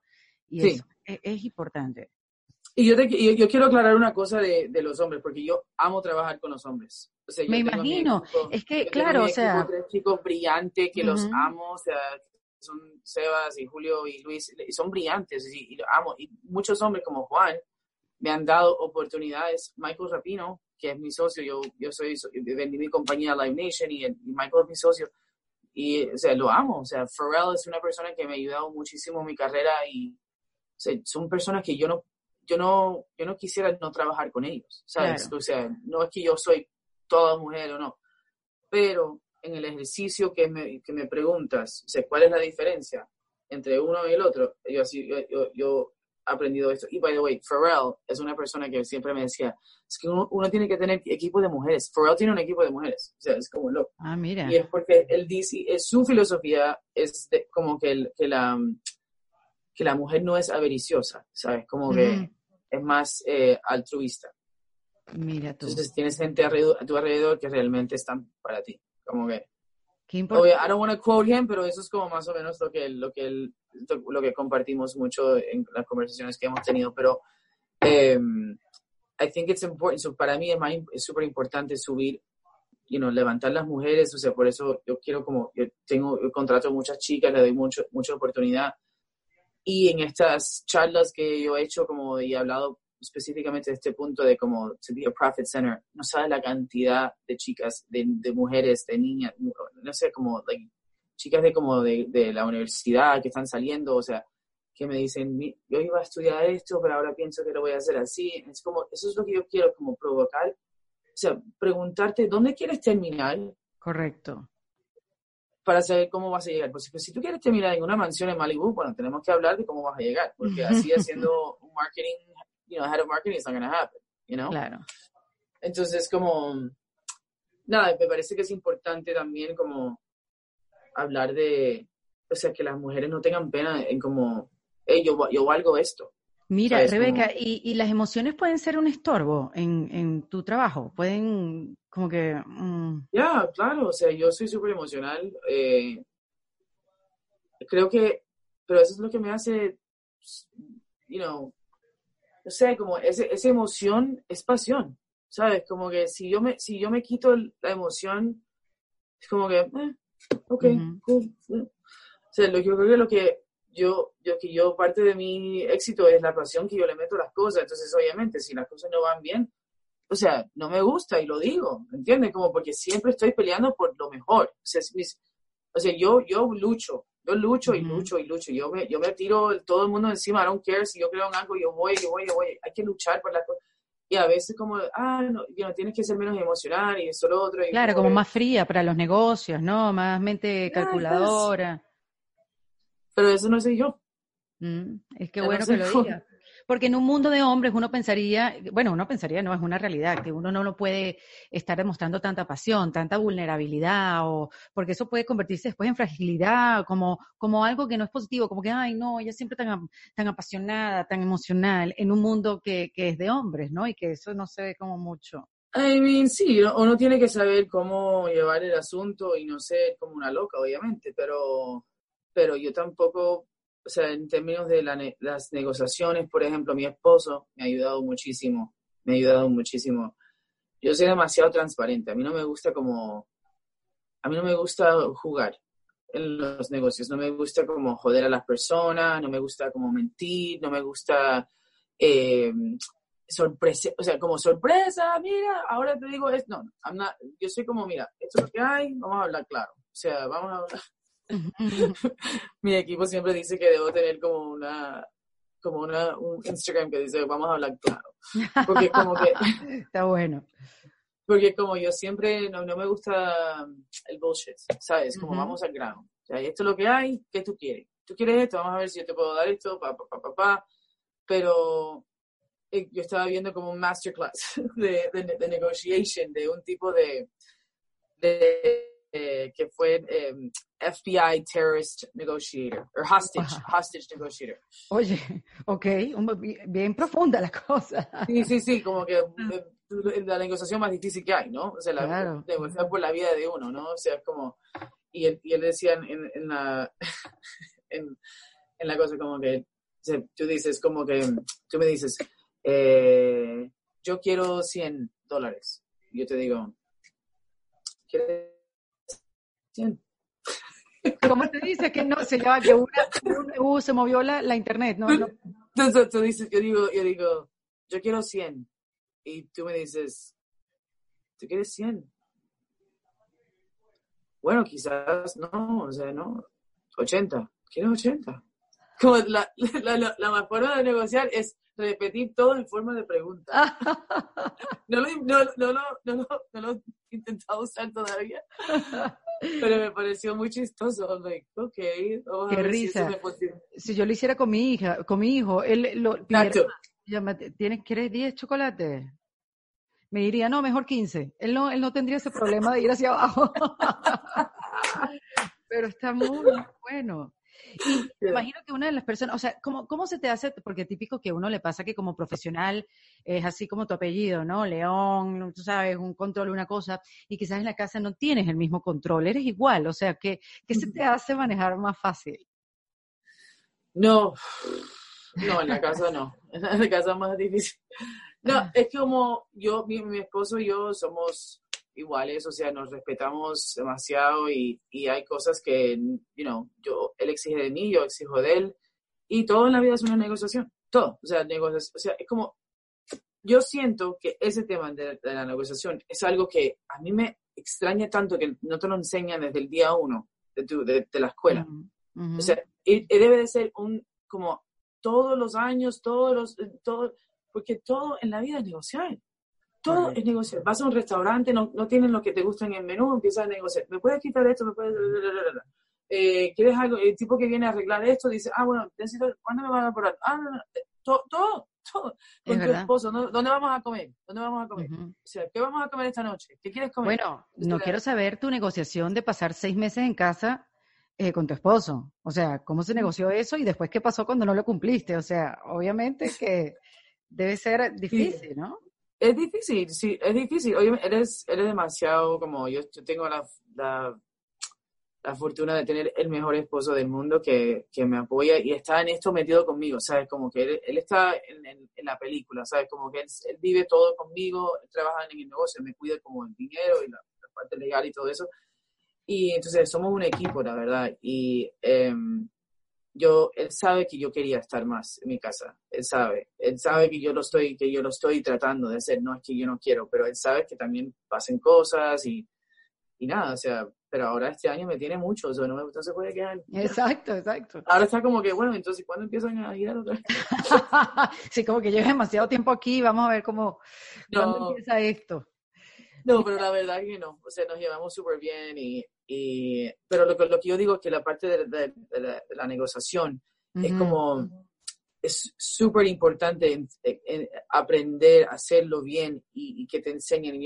Y sí. eso e, es, importante. Y yo, yo, quiero aclarar una cosa de, de, los hombres, porque yo amo trabajar con los hombres. O sea, Me imagino, es que, claro, o sea... Tres chicos brillantes que los amo, o sea, son Sebas y Julio y Luis, y son brillantes, y, y los amo. Y muchos hombres como Juan me han dado oportunidades. Michael Rapino, que es mi socio, yo, yo soy, vendí mi compañía Live Nation y, y Michael es mi socio. Y, o sea, lo amo. O sea, Pharrell es una persona que me ha ayudado muchísimo en mi carrera y son personas que yo no, yo no, yo no quisiera no trabajar con ellos, ¿sabes? O sea, no es que yo soy toda mujer o no, pero en el ejercicio que me, que me preguntas, o sea, ¿cuál es la diferencia entre uno y el otro? Yo, así, yo, yo, aprendido esto. Y by the way, Pharrell es una persona que siempre me decía, es que uno, tiene que tener equipo de mujeres. Pharrell tiene un equipo de mujeres, o sea, es como loco. Ah, mira. Y es porque él dice, es, su filosofía es como que, el, que, la, que la mujer no es avariciosa, ¿sabes? Como que es más eh, altruista. Mira tú. Entonces tienes gente a tu alrededor que realmente están para ti. Como que Qué importante. I don't want to quote him, pero eso es como más o menos lo que, lo que, lo que compartimos mucho en las conversaciones que hemos tenido. Pero um, I think it's important. So para mí es súper importante subir, you know, levantar las mujeres. O sea, por eso yo quiero como, yo tengo, yo contrato muchas chicas, le doy mucho, mucha oportunidad. Y en estas charlas que yo he hecho como y he hablado específicamente de este punto de como to be a profit center, no sabes la cantidad de chicas, de, mujeres, de niñas, no sé, como chicas de como de, de, la universidad que están saliendo, o sea, que me dicen, yo iba a estudiar esto, pero ahora pienso que lo voy a hacer así. Es como, eso es lo que yo quiero como provocar. O sea, preguntarte, ¿dónde quieres terminar? Correcto. Para saber cómo vas a llegar. Pues, pues si tú quieres terminar en una mansión en Malibu, bueno, tenemos que hablar de cómo vas a llegar, porque así haciendo un marketing you know, head of marketing is not going to happen, you know? Claro. Entonces, como, nada, me parece que es importante también como hablar de, o sea, que las mujeres no tengan pena en como, hey, yo, yo valgo esto. Mira, Rebeca, ¿y, ¿y, las emociones pueden ser un estorbo en, en tu trabajo? Pueden, como que... Mm. Ya, claro, o sea, yo soy súper emocional. Eh, creo que, pero eso es lo que me hace, you know, no sé, como ese, esa emoción es pasión, ¿sabes? Como que si yo me, si yo me quito la emoción, es como que, eh, ok, cool. O sea, lo, yo creo que lo que yo, yo, que yo, parte de mi éxito es la pasión que yo le meto a las cosas. Entonces, obviamente, si las cosas no van bien, o sea, no me gusta y lo digo, ¿entiendes? Como porque siempre estoy peleando por lo mejor. O sea, o sea yo, yo lucho yo lucho y lucho y lucho. Yo me, yo me tiro todo el mundo encima. I don't care si yo creo en algo, yo voy, yo voy, yo voy. Hay que luchar por la cosa. Y a veces como, ah, no, you tienes que ser menos emocional y eso lo otro. claro, como, más fría para los negocios, ¿no? Más mente calculadora. Pero eso no soy yo. Mm, es que bueno que lo diga. Porque en un mundo de hombres uno pensaría, bueno, uno pensaría, no, es una realidad, que uno no lo puede estar demostrando tanta pasión, tanta vulnerabilidad, o porque eso puede convertirse después en fragilidad, como, como algo que no es positivo, como que, ay, no, ella siempre tan, tan apasionada, tan emocional, en un mundo que, que es de hombres, ¿no? Y que eso no se ve como mucho. I mean, sí, uno tiene que saber cómo llevar el asunto y no ser como una loca, obviamente, pero, pero yo tampoco o sea, en términos de las negociaciones, por ejemplo, mi esposo me ha ayudado muchísimo, me ha ayudado muchísimo. Yo soy demasiado transparente, a mí no me gusta como, a mí no me gusta jugar en los negocios, no me gusta como joder a las personas, no me gusta como mentir, no me gusta eh, sorpresa, o sea, como sorpresa, mira, ahora te digo esto, no, yo soy como, mira, esto es lo que hay, vamos a hablar claro, o sea, vamos a hablar Mi equipo siempre dice que debo tener como una como una, un Instagram que dice vamos a hablar claro. Porque como que... Está bueno. Porque como yo siempre no, no me gusta el bullshit, ¿sabes? Como vamos al grano. O sea, esto es lo que hay, ¿qué tú quieres? ¿Tú quieres esto? Vamos a ver si yo te puedo dar esto, pa, pa, pa, pa, Pero eh, yo estaba viendo como un masterclass de, de, de negotiation de un tipo de, de eh, que fue eh, FBI Terrorist Negotiator, o Hostage, Hostage Negotiator. Oye, ok, bien profunda la cosa. Sí, sí, sí, como que eh, la negociación más difícil que hay, ¿no? O sea, la, negociar por la vida de uno, ¿no? O sea, es como, y él, y él decía en, en la, en, en, la cosa como que, tú dices como que, tú me dices, yo quiero 100 dólares. Yo te digo, ¿quieres ¿Cómo te dice que no se llama que una, uh, se movió la, la internet? No, no. Entonces tú dices, yo digo, yo digo, yo quiero 100. Y tú me dices, ¿tú quieres 100? Bueno, quizás no, o sea, no. 80. ¿Quieres 80? Como la, la, la, la forma de negociar es repetir todo en forma de pregunta. no, lo, no, no, no, no, no, intentado usar todavía. Pero me pareció muy chistoso. Like, ok, Qué risa. Si, yo lo hiciera con mi hija, con mi hijo, él lo ¿tienes, ¿quieres 10 chocolates? Me diría, no, mejor 15. Él no, él no tendría ese problema de ir hacia abajo. Pero está muy bueno. Y me imagino que una de las personas, o sea, ¿cómo, ¿cómo se te hace? Porque típico que a uno le pasa que como profesional es así como tu apellido, ¿no? León, tú sabes, un control, una cosa, y quizás en la casa no tienes el mismo control, eres igual, o sea, ¿qué, qué se te hace manejar más fácil? No, no, en la casa no, en la casa es más difícil. No, es como yo, mi, mi esposo y yo somos iguales, o sea, nos respetamos demasiado y, y, hay cosas que, you know, yo, él exige de mí, yo exijo de él, y todo en la vida es una negociación, todo, o sea, negociación, o sea, es como, yo siento que ese tema de, la negociación es algo que a mí me extraña tanto que no te lo enseñan desde el día uno de, tu, de, la escuela. O sea, debe de ser un, como todos los años, todos los, todo, porque todo en la vida es negociar. Todo es negociar. Vas a un restaurante, no, no tienen lo que te gusta en el menú, empiezas a negociar. ¿Me puedes quitar esto? ¿Me puedes...? Eh, ¿Quieres algo? El tipo que viene a arreglar esto dice, ah, bueno, necesito, ¿cuándo me van a cobrar? Ah, no, no. Todo, todo, todo. Con tu esposo, ¿dónde vamos a comer? ¿Dónde vamos a comer? O sea, ¿qué vamos a comer esta noche? ¿Qué quieres comer? Bueno, no quiero saber tu negociación de pasar seis meses en casa eh, con tu esposo. O sea, ¿cómo se negoció eso y después qué pasó cuando no lo cumpliste? O sea, obviamente que debe ser difícil, ¿no? Es difícil, sí, es difícil. Oye, eres, eres demasiado como yo, yo tengo la, la, la, fortuna de tener el mejor esposo del mundo que, que, me apoya y está en esto metido conmigo, ¿sabes? Como que él, él está en, en, la película, ¿sabes? Como que él, él, vive todo conmigo, él trabaja en el negocio, me cuida como el dinero y la, parte legal y todo eso. Y entonces somos un equipo, la verdad. Y eh, yo, él sabe que yo quería estar más en mi casa, él sabe, él sabe que yo lo estoy, que yo lo estoy tratando de hacer, no es que yo no quiero, pero él sabe que también pasen cosas y, y nada, o sea, pero ahora este año me tiene mucho, o sea, no, me, no se puede quedar. Exacto, exacto. Ahora está como que, bueno, entonces, ¿cuándo empiezan a ir a otra vez? sí, como que llevo demasiado tiempo aquí, vamos a ver cómo, ¿cuándo empieza esto? No, pero la verdad es que no, o sea, nos llevamos súper bien y, y, pero lo, lo, que yo digo es que la parte de, de, la, negociación es como, es súper importante aprender a hacerlo bien y, que te enseñen.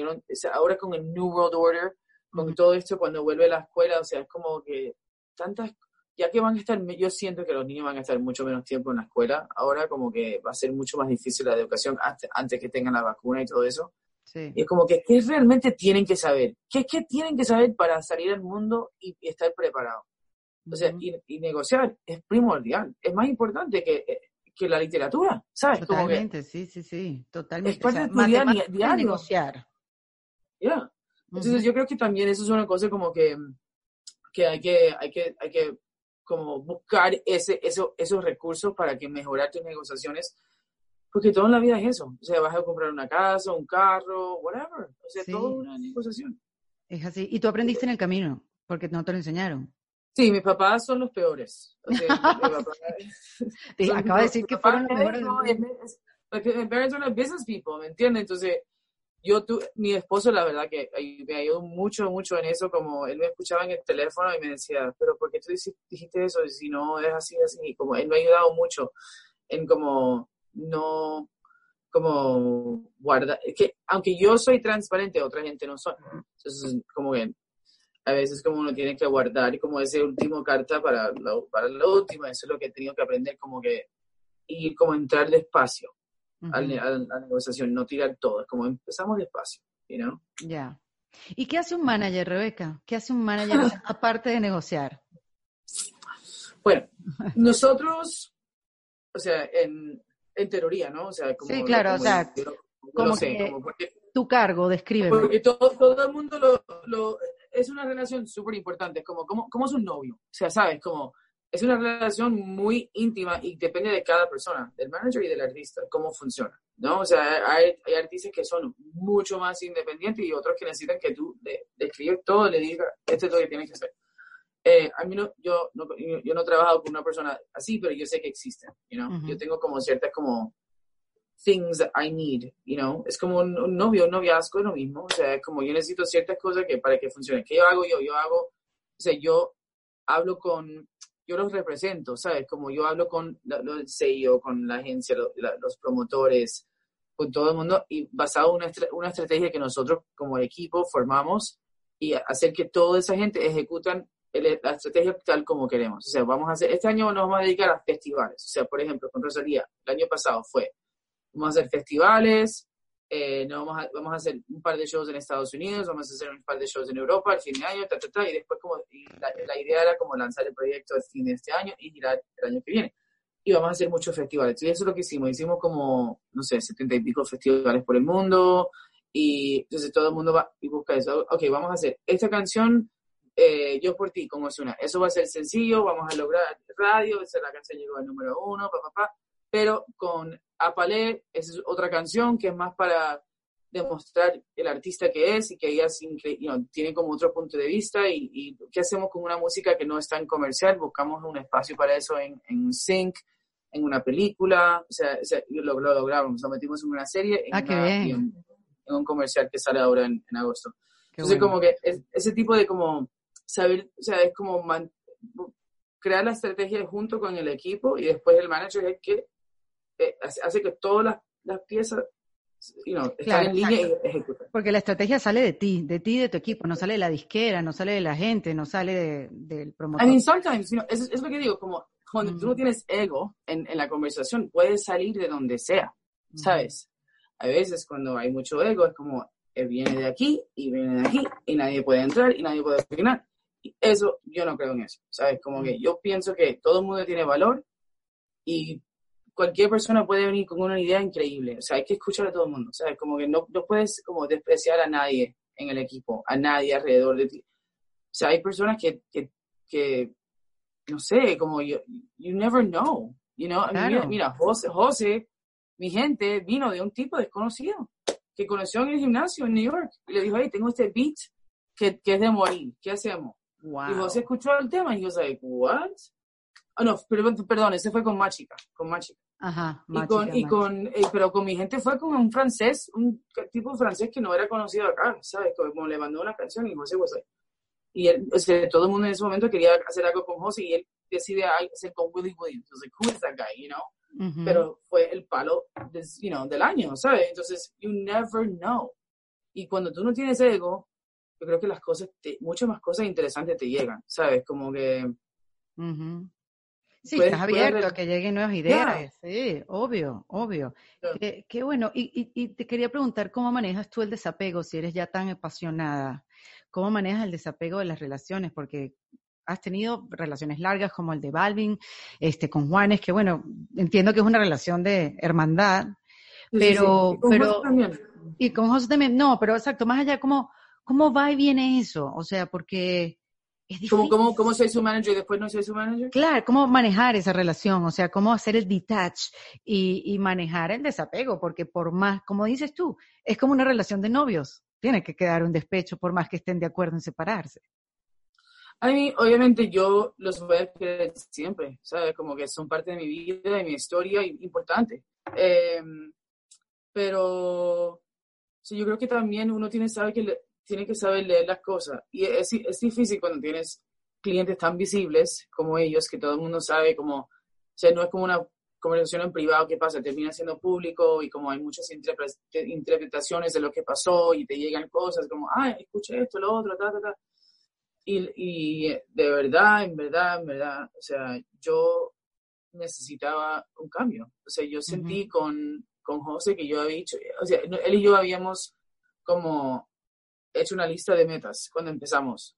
Ahora con el New World Order, con todo esto, cuando vuelve a la escuela, o sea, es como que tantas, ya que van a estar, yo siento que los niños van a estar mucho menos tiempo en la escuela, ahora como que va a ser mucho más difícil la educación antes, antes que tengan la vacuna y todo eso. Y es como que, ¿qué realmente tienen que saber? ¿Qué, ¿Qué tienen que saber para salir al mundo y, estar preparados? O sea, y, negociar es primordial. Es más importante que, eh, que la literatura, ¿sabes? Totalmente, sí, sí, sí, totalmente. Es parte de tu día diario. negociar. Ya. Entonces yo creo que también eso es una cosa como que, que hay que, hay que, hay que como buscar ese, eso, esos recursos para que mejorar tus negociaciones porque todo en la vida es eso. O sea, vas a comprar una casa, un carro, whatever. O sea, todo una negociación. Es así. Y tú aprendiste en el camino, porque no te lo enseñaron. Sí, mis papás son los peores. O sea, acaba de decir que fueron los mejores. No, mis parents son business people, ¿me entiendes? Entonces, yo, tu, mi esposo, la verdad que me ayudó mucho, mucho en eso, como él me escuchaba en el teléfono y me decía, pero ¿por qué tú dijiste eso? Si no es así, así, como él me ha ayudado mucho en como no como guardar, que aunque yo soy transparente, otra gente no son. Entonces, como que a veces como uno tiene que guardar como ese último carta para la, para la última, eso es lo que he tenido que aprender, como que y como entrar despacio a, la negociación, no tirar todo, es como empezamos despacio, you Ya. ¿Y qué hace un manager, Rebeca? ¿Qué hace un manager aparte de negociar? Bueno, nosotros, o sea, en, en teoría, ¿no? O sea, como, sí, claro, o sea, como, que tu cargo, describe. Porque todo, todo el mundo lo, lo es una relación súper importante, como, como, como es un novio, o sea, sabes, como es una relación muy íntima y depende de cada persona, del manager y del artista, cómo funciona, ¿no? O sea, hay, hay artistas que son mucho más independientes y otros que necesitan que tú le, escribas todo, le digas, esto es lo que tienes que hacer. Eh, a mí no, yo, no, yo no he trabajado con una persona así, pero yo sé que existen, you know? Yo tengo como ciertas como things that I need, you know. Es como un, novio, un noviazgo es lo mismo. O sea, es como yo necesito ciertas cosas que para que funcione. ¿Qué yo hago yo? Yo hago, o sea, yo hablo con, yo los represento, ¿sabes? Como yo hablo con el CEO, con la agencia, los promotores, con todo el mundo y basado en una, una estrategia que nosotros como equipo formamos y hacer que toda esa gente ejecutan la estrategia tal como queremos. O sea, vamos a hacer, este año nos vamos a dedicar a festivales. O sea, por ejemplo, con Rosalía, el año pasado fue, vamos a hacer festivales, eh, vamos, a, vamos a hacer un par de shows en Estados Unidos, vamos a hacer un par de shows en Europa al fin de año, ta, ta, ta, y después como, la, la, idea era como lanzar el proyecto al fin de este año y girar el año que viene. Y vamos a hacer muchos festivales. Y eso es lo que hicimos. Hicimos como, no sé, setenta y pico festivales por el mundo. Y entonces todo el mundo va y busca eso. Ok, vamos a hacer esta canción eh, Yo por ti, como es una. Eso va a ser sencillo, vamos a lograr radio, esa la canción llegó al número uno, papá, pa, pero con Apalé, esa es otra canción que es más para demostrar el artista que es y que ella tiene como otro punto de vista y, qué hacemos con una música que no es tan comercial, buscamos un espacio para eso en, en Sync, en una película, o sea, lo, logramos, lo metimos en una serie ah, en, un comercial que sale ahora en, agosto. Entonces como que ese tipo de como saber, o sea, es como crear la estrategia junto con el equipo y después el manager es que eh, hace que todas las, las piezas you know, están en línea y ejecutan. Porque la estrategia sale de ti, de ti, de tu equipo, no sale de la disquera, no sale de la gente, no sale de, del promotor. I mean, sometimes, you know, es, es, lo que digo, como cuando tú no tienes ego en, en, la conversación, puedes salir de donde sea, ¿sabes? A veces cuando hay mucho ego es como, él viene de aquí y viene de aquí y nadie puede entrar y nadie puede opinar eso, yo no creo en eso, ¿sabes? Como que yo pienso que todo el mundo tiene valor y cualquier persona puede venir con una idea increíble, o sea, hay que escuchar a todo el mundo, ¿sabes? Como que no, no puedes como despreciar a nadie en el equipo, a nadie alrededor de ti. O sea, hay personas que, que, que no sé, como yo, you never know, you know? Mira, mira José, José, mi gente, vino de un tipo desconocido que conoció en el gimnasio en New York y le dijo, hey, tengo este beat que, que es de morir, ¿qué hacemos? Y José escuchó el tema y yo sabía, ¿what? Oh, no, perdón, perdón, ese fue con Machica, con Machica. Ajá, y con, y con eh, pero con mi gente fue con un francés, un tipo francés que no era conocido acá, ¿sabes? Como le mandó una canción y José, pues, y él, o sea, todo el mundo en ese momento quería hacer algo con José y él decide hacer con Willie Williams. Entonces, who is that guy, you know? Pero fue el palo, de, you know, del año, ¿sabes? Entonces, you never know. Y cuando tú no tienes ego, yo creo que las cosas, muchas más cosas interesantes te llegan, ¿sabes? Como que... Sí, estás abierto a que lleguen nuevas ideas, sí, obvio, obvio. Qué, bueno. Y, y, te quería preguntar, ¿cómo manejas tú el desapego si eres ya tan apasionada? ¿Cómo manejas el desapego de las relaciones? Porque has tenido relaciones largas como el de Balvin, este, con Juanes, que bueno, entiendo que es una relación de hermandad, pero... Sí, pero. Y con José también, no, pero exacto, más allá, como ¿Cómo va y viene eso? O sea, porque es difícil. ¿Cómo, cómo, soy su manager y después no soy su manager? Claro, ¿cómo manejar esa relación? O sea, ¿cómo hacer el detach y, y manejar el desapego? Porque por más, como dices tú, es como una relación de novios. Tiene que quedar un despecho por más que estén de acuerdo en separarse. A mí, obviamente, yo los voy a querer siempre, ¿sabes? Como que son parte de mi vida, de mi historia, importante. Eh, pero sí, yo creo que también uno tiene sabe que tiene que saber leer las cosas. Y es, es difícil cuando tienes clientes tan visibles como ellos, que todo el mundo sabe como, o sea, no es como una conversación en privado que pasa, termina siendo público y como hay muchas interpretaciones de lo que pasó y te llegan cosas como, ay, escuché esto, lo otro, ta, ta, ta. Y, y de verdad, en verdad, en verdad, o sea, yo necesitaba un cambio. O sea, yo sentí con, con José que yo había dicho, o sea, él y yo habíamos como hecho una lista de metas cuando empezamos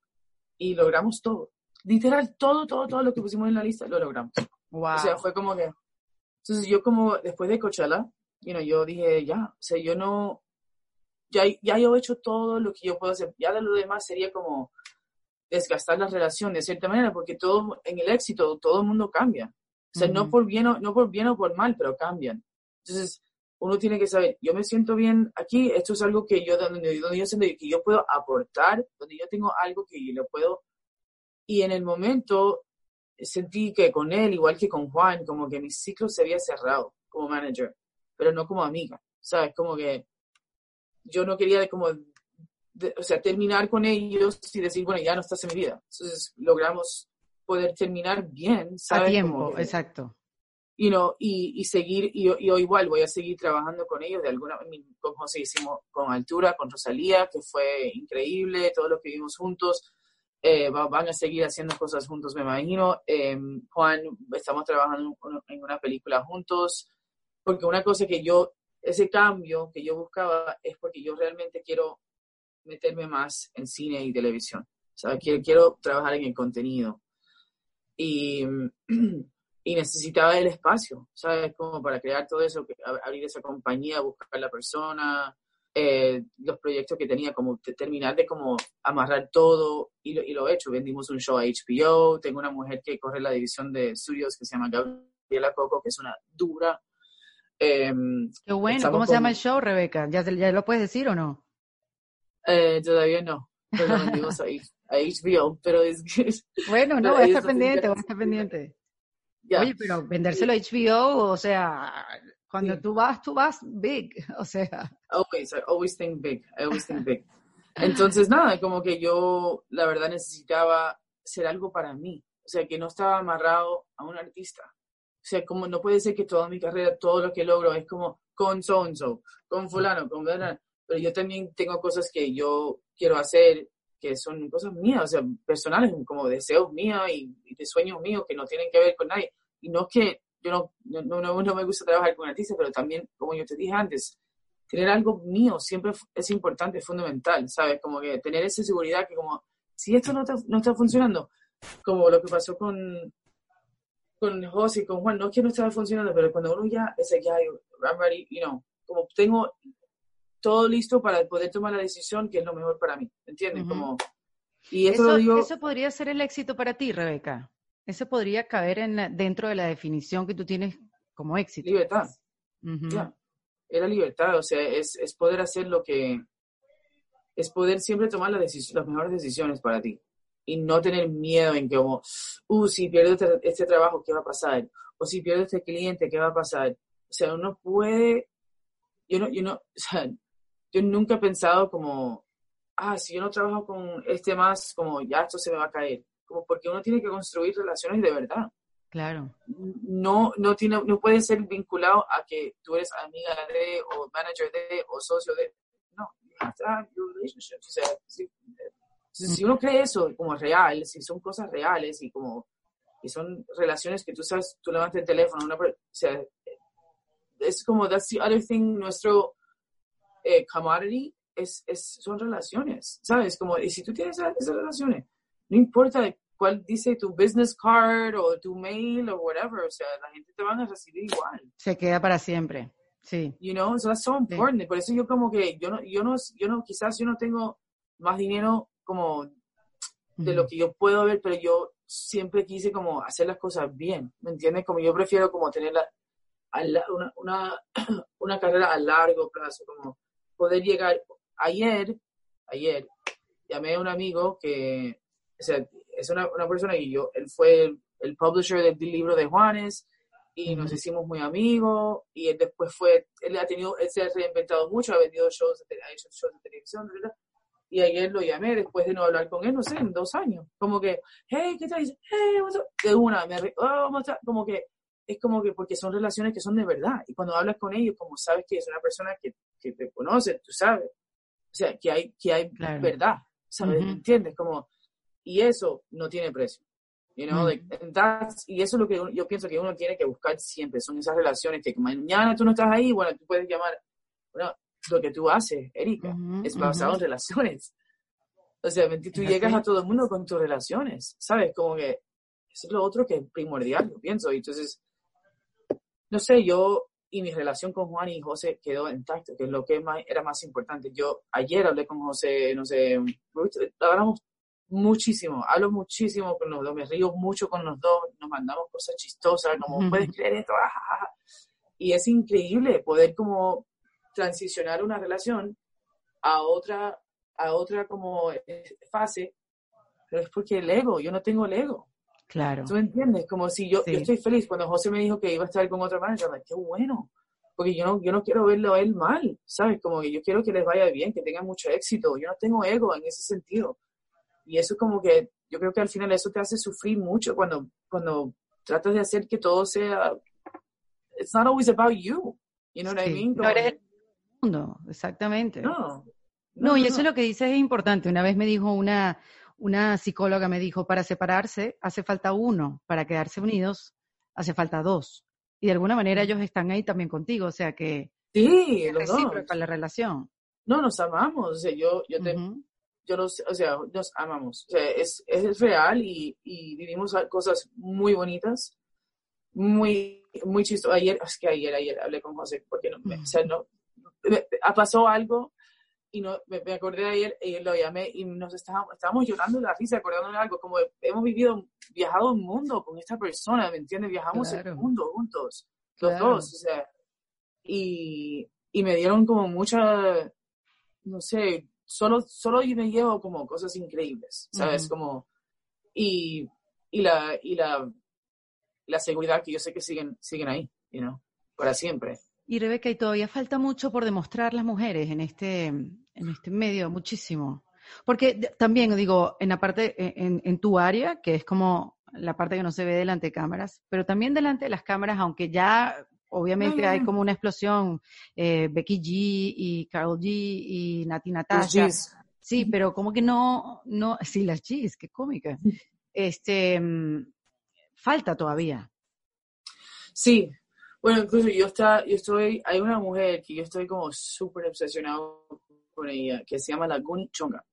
y logramos todo. Literal, todo, todo, todo lo que pusimos en la lista lo logramos. Wow. O sea, fue como que... Entonces yo como después de Coachella, you know, yo dije, ya, o sea, yo no... Ya, ya yo he hecho todo lo que yo puedo hacer. Ya de lo demás sería como desgastar la relación de cierta manera, porque todo en el éxito todo el mundo cambia. O sea, no, por bien o, no por bien o por mal, pero cambian. Entonces, uno tiene que saber, yo me siento bien aquí, esto es algo que yo, donde, donde yo siento que yo puedo aportar, donde yo tengo algo que yo puedo, y en el momento sentí que con él, igual que con Juan, como que mi ciclo se había cerrado como manager. pero no como amiga, ¿sabes? Como que yo no quería como, o sea, terminar con ellos y decir, bueno, ya no estás en mi vida. Entonces logramos poder terminar bien, ¿sabes? A tiempo, exacto. You know, y, y seguir, y yo, yo, igual voy a seguir trabajando con ellos de alguna con José hicimos con Altura, con Rosalía, que fue increíble, todo lo que vimos juntos. Eh, van a seguir haciendo cosas juntos, me imagino. Eh, Juan, estamos trabajando en una película juntos, porque una cosa que yo, ese cambio que yo buscaba es porque yo realmente quiero meterme más en cine y televisión. O sea, quiero, quiero trabajar en el contenido. Y, y necesitaba el espacio, ¿sabes? Como para crear todo eso, abrir esa compañía, buscar la persona, eh, los proyectos que tenía, como terminar de como amarrar todo y lo, y lo he hecho. Vendimos un show a HBO, tengo una mujer que corre la división de estudios que se llama Gabriela Coco, que es una dura. Em, Qué bueno, ¿cómo se llama el show, Rebeca? ¿Ya, ¿Ya lo puedes decir o no? Eh, todavía no, pero lo vendimos a, HBO, pero es que... Bueno, no, voy a estar pendiente, voy a estar pendiente. Oye, pero vendérselo a HBO, o sea, cuando tú vas, tú vas big, o sea. Always, I always think big, I always think big. Entonces, nada, como que yo, la verdad, necesitaba ser algo para mí. O sea, que no estaba amarrado a un artista. O sea, como no puede ser que toda mi carrera, todo lo que logro es como con so, -so con fulano, con verdad. Pero yo también tengo cosas que yo quiero hacer que son cosas mías, o sea, personales, como deseos míos y, y de sueños míos que no tienen que ver con nadie y no es que yo no, no, no, no me gusta trabajar con artistas, pero también, como yo te dije antes, tener algo mío siempre es importante, es fundamental, ¿sabes? Como que tener esa seguridad que como, si esto no está, no está funcionando, como lo que pasó con, con José y con Juan, no es que no estaba funcionando, pero cuando uno ya es ya, I'm ready, you know, como tengo todo listo para poder tomar la decisión que es lo mejor para mí, ¿entiendes? Como, y eso, eso, eso podría ser el éxito para ti, Rebeca. Eso podría caer en dentro de la definición que tú tienes como éxito. Libertad. Era libertad, o sea, es, es, poder hacer lo que... Es poder siempre tomar las, las mejores decisiones para ti y no tener miedo en que como, uh, si pierdo este, este, trabajo, ¿qué va a pasar? O si pierdo este cliente, ¿qué va a pasar? O sea, uno puede, yo no, yo no, o sea, yo nunca he pensado como, ah, si yo no trabajo con este más, como ya esto se me va a caer como porque uno tiene que construir relaciones de verdad. Claro. No, no, tiene, no puede ser vinculado a que tú eres amiga de, o manager de, o socio de. No, relationship. O sea, si, si, uno cree eso como real, si son cosas reales y como y son relaciones que tú sabes, tú levantas el teléfono, una, o sea, es como, that's the other thing, nuestro eh, commodity es, es, son relaciones, ¿sabes? Como, y si tú tienes esas, esas relaciones, no importa cuál dice tu business card o tu mail o whatever, o sea, la gente te van a recibir igual. Se queda para siempre, sí. You know, so that's so important. Por eso yo como que, yo no, yo no, yo no, quizás yo no tengo más dinero como de lo que yo puedo ver, pero yo siempre quise como hacer las cosas bien, ¿me entiendes? Como yo prefiero como tener la, una, una, una carrera a largo plazo, como poder llegar. Ayer, ayer, llamé a un amigo que o sea, es una, una persona y yo, él fue el, el publisher del, libro de Juanes y nos hicimos muy amigos y él después fue, él ha tenido, él se ha reinventado mucho, ha vendido shows, ha hecho shows de televisión, ¿verdad? Y ayer lo llamé después de no hablar con él, no sé, en dos años. Como que, hey, ¿qué tal? Hey, what's up? De una, me oh, Como que, es como que, porque son relaciones que son de verdad. Y cuando hablas con ellos, como sabes que es una persona que, que te conoce, tú sabes. O sea, que hay, que hay verdad, ¿sabes? ¿Entiendes? Como, y eso no tiene precio. You know, y eso es lo que yo pienso que uno tiene que buscar siempre, son esas relaciones que mañana tú no estás ahí, bueno, tú puedes llamar, bueno, lo que tú haces, Erika, es basado en relaciones. O sea, tú llegas a todo el mundo con tus relaciones, ¿sabes? Como que eso es lo otro que es primordial, yo pienso. Y entonces, no sé, yo y mi relación con Juan y José quedó intacta, que es lo que más, era más importante. Yo ayer hablé con José, no sé, hablamos muchísimo, hablo muchísimo con los dos, me río mucho con los dos, nos mandamos cosas chistosas, como, ¿puedes creer esto? Ah, y es increíble poder como transicionar una relación a otra, a otra como fase, pero es porque el ego, yo no tengo el ego. Claro. ¿Tú entiendes? Como si yo, yo estoy feliz cuando José me dijo que iba a estar con otra manager, qué bueno. porque yo no, yo no quiero verlo a él mal, ¿sabes? Como que yo quiero que les vaya bien, que tengan mucho éxito, yo no tengo ego en ese sentido. Y eso como que, yo creo que al final eso te hace sufrir mucho cuando, cuando tratas de hacer que todo sea, it's not always about you, you know what I mean? no eres el mundo, exactamente. No. No, y eso es lo que dices es importante. Una vez me dijo una, una psicóloga, me dijo, para separarse hace falta uno, para quedarse unidos hace falta dos. Y de alguna manera ellos están ahí también contigo, o sea que sí, es recíproca la relación. No, nos amamos, o sea, yo, yo, te, yo los, o sea, nos amamos, o sea, es, es real y, y vivimos cosas muy bonitas, muy, muy chistosas. Ayer, es que ayer, ayer hablé con José, porque no, o sea, no, pasó algo y no, me, acordé de ayer y lo llamé y nos estábamos, estábamos llorando de la risa, acordándonos de algo, como hemos vivido, viajado un mundo con esta persona, ¿me entiendes? Viajamos el mundo juntos, los dos, o sea, y, y me dieron como mucha, no sé, solo, solo yo me llevo como cosas increíbles, ¿sabes? Como, y, y, la, y la, la seguridad que yo sé que siguen, siguen ahí, you know, para siempre. Y Rebeca, y todavía falta mucho por demostrar las mujeres en este, en este medio, muchísimo. Porque también, digo, en la parte, e, en, en, tu área, que es como la parte que no se ve delante de cámaras, pero también delante de las cámaras, aunque ya obviamente hay como una explosión, eh, Becky G y Carol G y Nati Natasha. Sí, pero como que no, no, sí, las G's, qué cómica. Este, mm, falta todavía. Sí, bueno, incluso yo, está, yo estoy, hay una mujer que yo estoy como súper obsesionado con ella, que se llama Laguni Chonga.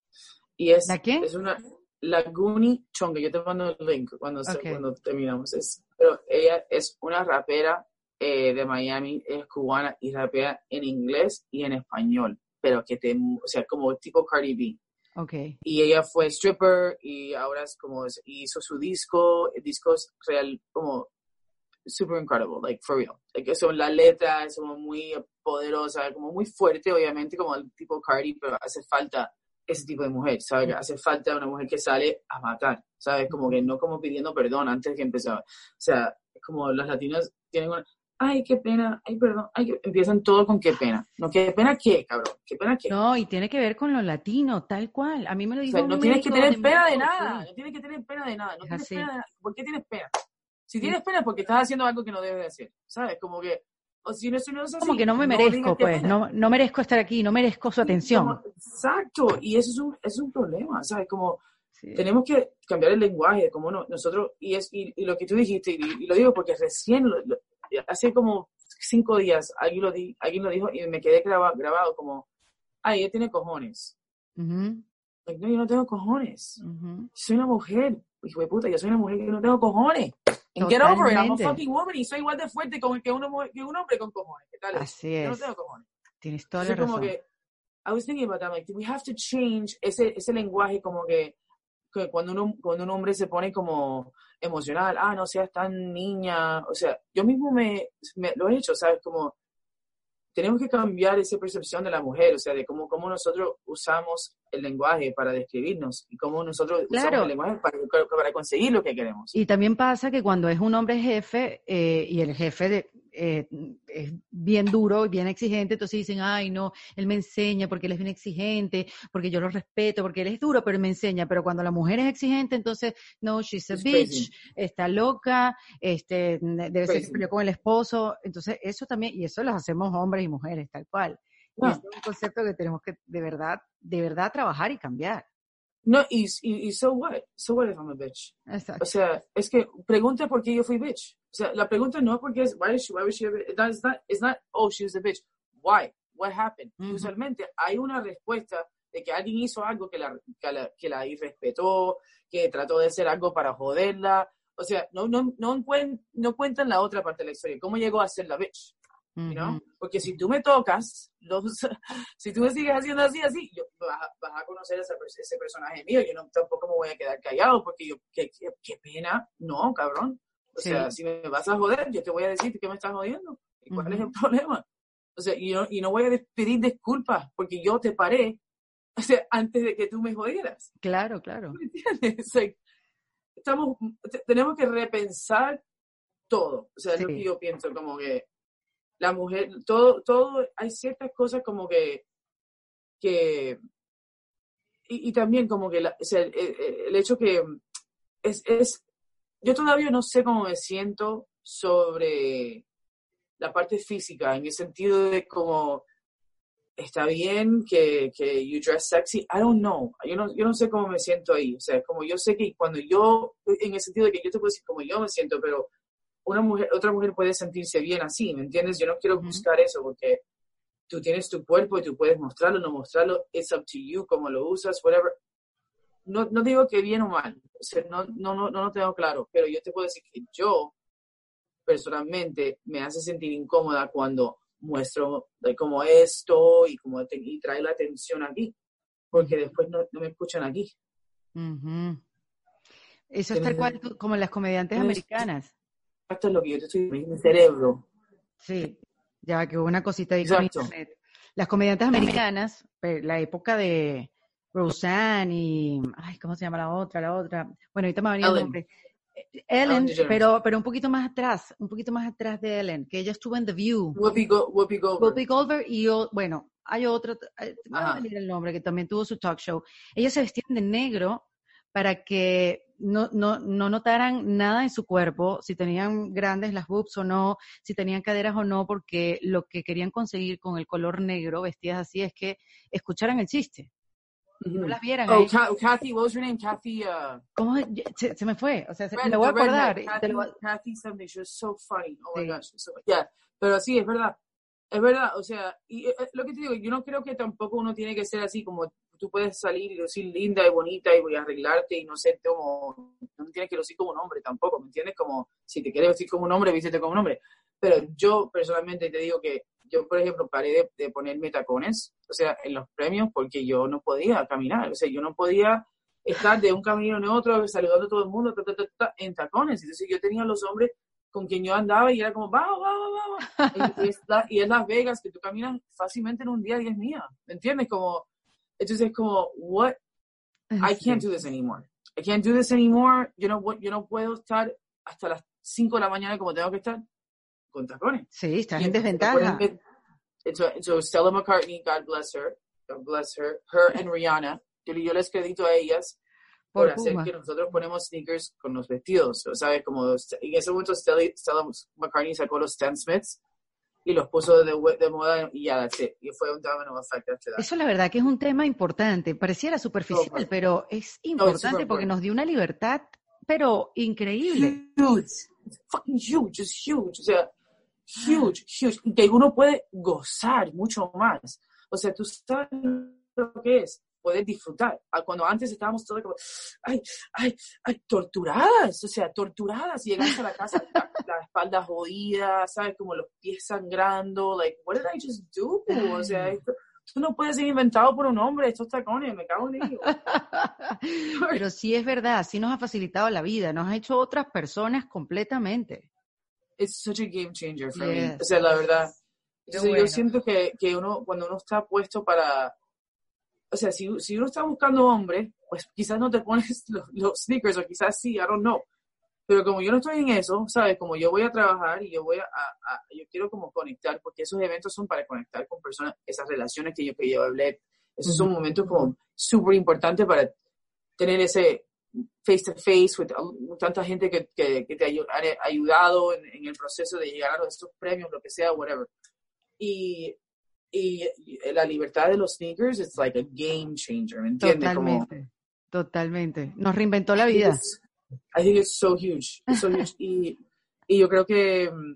Y es, ¿La qué? Es una Laguni Chonga, yo te mando el link cuando, cuando terminamos. Es, pero ella es una rapera eh, de Miami, es cubana y rapea en inglés y en español, pero que te, o sea, como tipo Cardi B. Okay. Y ella fue stripper y ahora es como, hizo su disco, discos real, como super incredible, like for real. Like, son las letras, son muy poderosas, como muy fuerte, obviamente, como el tipo Cardi, pero hace falta ese tipo de mujer, ¿sabes? Hace falta una mujer que sale a matar, ¿sabes? Como que no como pidiendo perdón antes que empezaba. O sea, como las latinas tienen una, ay, qué pena, ay, perdón, ay, empiezan todo con qué pena. No, qué pena qué, cabrón, qué pena qué. No, y tiene que ver con lo latino, tal cual. A mí me lo dijo. O sea, no tienes que tener pena de nada, no tienes que tener pena de nada, no tienes pena de nada. ¿Por qué tienes pena? Si tienes pena es porque estás haciendo algo que no debes de hacer, ¿sabes? Como que, o si no, si no es así, Como que no me merezco, pues, no, no merezco estar aquí, no merezco su atención. exacto, y eso es un, es un problema, ¿sabes? Como tenemos que cambiar el lenguaje, como no, nosotros, y, es, y, lo que tú dijiste, y, lo digo porque recién, hace como cinco días, alguien lo, di, alguien lo dijo y me quedé grabado, grabado como, ay, ella tiene cojones. no, yo no tengo cojones. Soy una mujer, hijo de puta, yo soy una mujer que no tengo cojones. And get over it. I'm a fucking woman y soy igual de fuerte como que, uno, que un hombre con cojones. ¿Qué tal? Así es. Yo no tengo cojones. Tienes toda la razón. Como que, I was thinking about that, like, we have to change ese, ese lenguaje como que, que cuando, uno, cuando un hombre se pone como emocional, ah, no seas tan niña, o sea, yo mismo me, me lo he hecho, ¿sabes? Como tenemos que cambiar esa percepción de la mujer, o sea, de cómo, cómo nosotros usamos el lenguaje para describirnos y cómo nosotros usamos el lenguaje para, para, conseguir lo que queremos. Y también pasa que cuando es un hombre jefe eh, y el jefe de, eh, es bien duro y bien exigente, entonces dicen, ay, no, él me enseña porque él es bien exigente, porque yo lo respeto, porque él es duro, pero él me enseña. Pero cuando la mujer es exigente, entonces, no, she's a bitch, está loca, este, debe ser que con el esposo. Entonces, eso también, y eso lo hacemos hombres y mujeres, tal cual. Y es un concepto que tenemos que de verdad, de verdad trabajar y cambiar. No, y, y, so what? So what if I'm a bitch? Exacto. O sea, es que pregunta por qué yo fui bitch. O sea, la pregunta no es porque es, why is she, why was she a bitch? It's not, it's not, oh, she was a bitch. Why? What happened? Usualmente hay una respuesta de que alguien hizo algo que la, que la, que la irrespetó, que trató de hacer algo para joderla. O sea, no, no, no, no cuentan la otra parte de la historia. ¿Cómo llegó a ser la bitch? ¿No? Porque si tú me tocas, los, si tú me sigues haciendo así, así, yo, vas, a conocer ese, ese personaje mío, yo no, tampoco me voy a quedar callado porque yo, qué, qué, pena, no, cabrón. O sea, si me vas a joder, yo te voy a decir que me estás jodiendo. ¿Y cuál es el problema? O sea, y no, y no voy a pedir disculpas porque yo te paré o sea, antes de que tú me jodieras. Claro, claro. ¿Me entiendes? estamos, tenemos que repensar todo. O sea, es lo que yo pienso, como que la mujer, todo, todo, hay ciertas cosas como que, que, y, también como que el, hecho que es, es, yo todavía no sé cómo me siento sobre la parte física, en el sentido de como, está bien que, que you dress sexy, I don't know, yo no, yo no sé cómo me siento ahí, o sea, como yo sé que cuando yo, en el sentido de que yo te puedo decir cómo yo me siento, pero una mujer, otra mujer puede sentirse bien así, ¿me entiendes? Yo no quiero buscar eso porque tú tienes tu cuerpo y tú puedes mostrarlo, no mostrarlo, it's up to you, cómo lo usas, whatever. No, no digo que bien o mal, o sea, no, no, no, no lo tengo claro, pero yo te puedo decir que yo personalmente me hace sentir incómoda cuando muestro de como esto y como y trae la atención aquí, porque después no, me escuchan aquí. Eso es tal cual como las comediantes americanas. Esto es lo que yo te estoy diciendo, mi cerebro. Sí, ya que hubo una cosita ahí con internet. Las comediantes americanas, la época de Roseanne y, ay, ¿cómo se llama la otra? La otra. Bueno, ahorita me va a venir el nombre. Ellen, pero, pero un poquito más atrás, un poquito más atrás de Ellen, que ella estuvo en The View. Whoopi, Goldberg. Whoopi Goldberg y yo, bueno, hay otro, venir el nombre, que también tuvo su talk show. Ellas se vestían de negro para que no, no, no notaran nada en su cuerpo, si tenían grandes las boobs o no, si tenían caderas o no, porque lo que querían conseguir con el color negro, vestidas así, es que escucharan el chiste. No las vieran. Oh, Kathy, what was her name? Kathy. Uh, ¿Cómo? Se, me fue. O sea, se, me voy a acordar. Kathy, Kathy something. She was so funny. Oh my gosh. So, yeah. Pero sí, es verdad. Es verdad. O sea, y eh, lo que te digo, yo no creo que tampoco uno tiene que ser así como tú puedes salir y decir linda y bonita y voy a arreglarte y no sé, como, no tienes que lucir como un hombre tampoco, ¿me entiendes? Como, si te quieres vestir como un hombre, vístete como un hombre. Pero yo personalmente te digo que yo, por ejemplo, paré de, ponerme tacones, o sea, en los premios, porque yo no podía caminar, o sea, yo no podía estar de un camino en otro, saludando a todo el mundo, en tacones. Entonces yo tenía los hombres con quien yo andaba y era como, vamos, vamos, vamos. Y, y, en Las Vegas, que tú caminas fácilmente en un día y es mía, ¿me entiendes? Como, entonces es como, what? I can't do this anymore. I can't do this anymore. Yo no, yo no puedo estar hasta las 5 de la mañana como tengo que estar con tacones. Sí, estás en desventaja. So, Stella McCartney, God bless her, God bless her, her and Rihanna, yo, yo les credito a ellas por, hacer que nosotros ponemos sneakers con los vestidos, ¿sabes? Como en ese momento Stella, Stella McCartney sacó los Stan Smiths y los puso de, de moda y ya, y fue un domino effect after Eso la verdad que es un tema importante, pareciera superficial, pero es importante porque nos dio una libertad, pero increíble. Huge, it's fucking huge, it's huge, o sea, huge, huge, que uno puede gozar mucho más. O sea, tú sabes lo que es poder disfrutar. Cuando antes estábamos todos como, ay, ay, ay, torturadas, o sea, torturadas, y llegas a la casa, la, la, espalda jodida, ¿sabes? Como los pies sangrando, like, what did I just do? O sea, esto, no puede ser inventado por un hombre, estos tacones, me cago en ellos. Pero sí es verdad, sí nos ha facilitado la vida, nos ha hecho otras personas completamente. It's such a game changer for me. O sea, la verdad. Yo siento que, que uno, cuando uno está puesto para o sea, si, si uno está buscando hombre, pues quizás no te pones los, sneakers o quizás sí, I don't know. Pero como yo no estoy en eso, ¿sabes? Como yo voy a trabajar y yo voy a, yo quiero como conectar, porque esos eventos son para conectar con personas, esas relaciones que yo, que yo hablé, esos son momentos como súper importantes para tener ese face to face con tanta gente que, que, te ha ayudado en, en, el proceso de llegar a estos premios, lo que sea, whatever. Y y la libertad de los sneakers es like a game changer, ¿me entiendes? Totalmente, totalmente. Nos reinventó la vida. I think it's so huge, so huge. y, y yo creo que mm,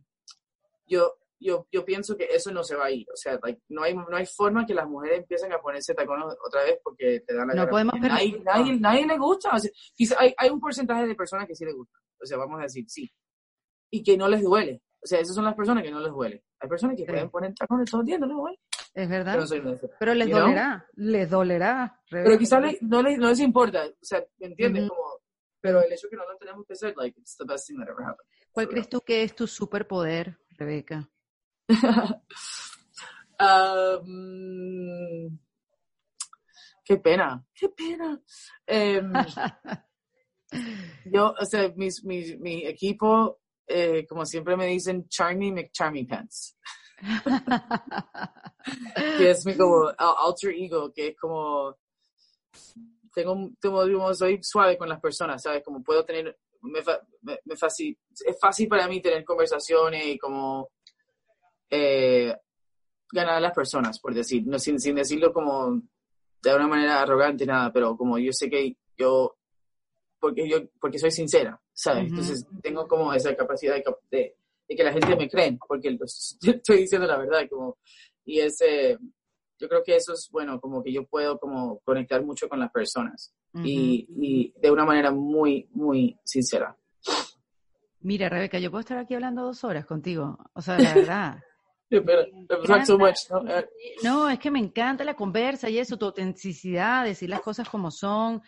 yo, yo, yo pienso que eso no se va a ir. O sea, like, no, hay, no hay forma que las mujeres empiecen a ponerse tacones otra vez porque te dan la No podemos nadie, nadie, nadie, le gusta. O sea, hay, hay un porcentaje de personas que sí les gusta. O sea, vamos a decir sí. Y que no les duele. O sea, esas son las personas que no les duele. Hay personas que pueden poner tacones todo el día, no les duele. Es verdad. Pero, les dolerá, les dolerá. Pero quizás no, les, no les importa, o sea, ¿me entiendes? Como, pero el hecho que no lo tenemos que hacer, like, it's the best thing that ever happened. ¿Cuál crees tú que es tu superpoder, Rebeca? um, qué pena, qué pena. Um, yo, o sea, mis, mis, mi equipo eh, como siempre me dicen, Charmy McCharmy Pants. que es mi como alter ego, que es como, tengo, tengo, soy suave con las personas, ¿sabes? Como puedo tener, me, me, fácil, es fácil para mí tener conversaciones y como eh, ganar a las personas, por decir, no, sin, sin decirlo como de una manera arrogante, nada, pero como yo sé que yo, porque yo, porque soy sincera, ¿sabes? Entonces tengo como esa capacidad de, de, que la gente me cree, porque estoy diciendo la verdad, como, y ese, yo creo que eso es bueno, como que yo puedo como conectar mucho con las personas y, y, de una manera muy, muy sincera. Mira, Rebeca, yo puedo estar aquí hablando dos horas contigo, o sea, la verdad. ¿no? es que me encanta la conversa y eso, tu autenticidad, decir las cosas como son.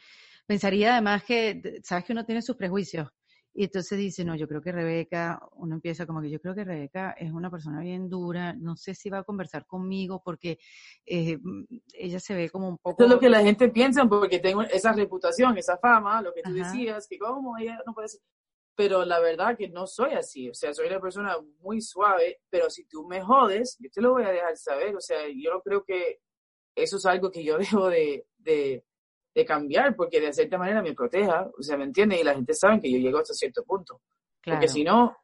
Pensaría además que, sabes que uno tiene sus prejuicios. Y entonces dice, no, yo creo que Rebeca, uno empieza como que yo creo que Rebeca es una persona bien dura, no sé si va a conversar conmigo porque eh, ella se ve como un poco... Esto es lo que la gente piensa porque tengo esa reputación, esa fama, lo que tú decías, que como ella no puede ser pero la verdad que no soy así, o sea, soy una persona muy suave, pero si tú me jodes, yo te lo voy a dejar saber, o sea, yo no creo que eso es algo que yo debo de, de, cambiar, porque de cierta manera me proteja, o sea, ¿me entiendes? Y la gente sabe que yo llego hasta cierto punto, porque si no,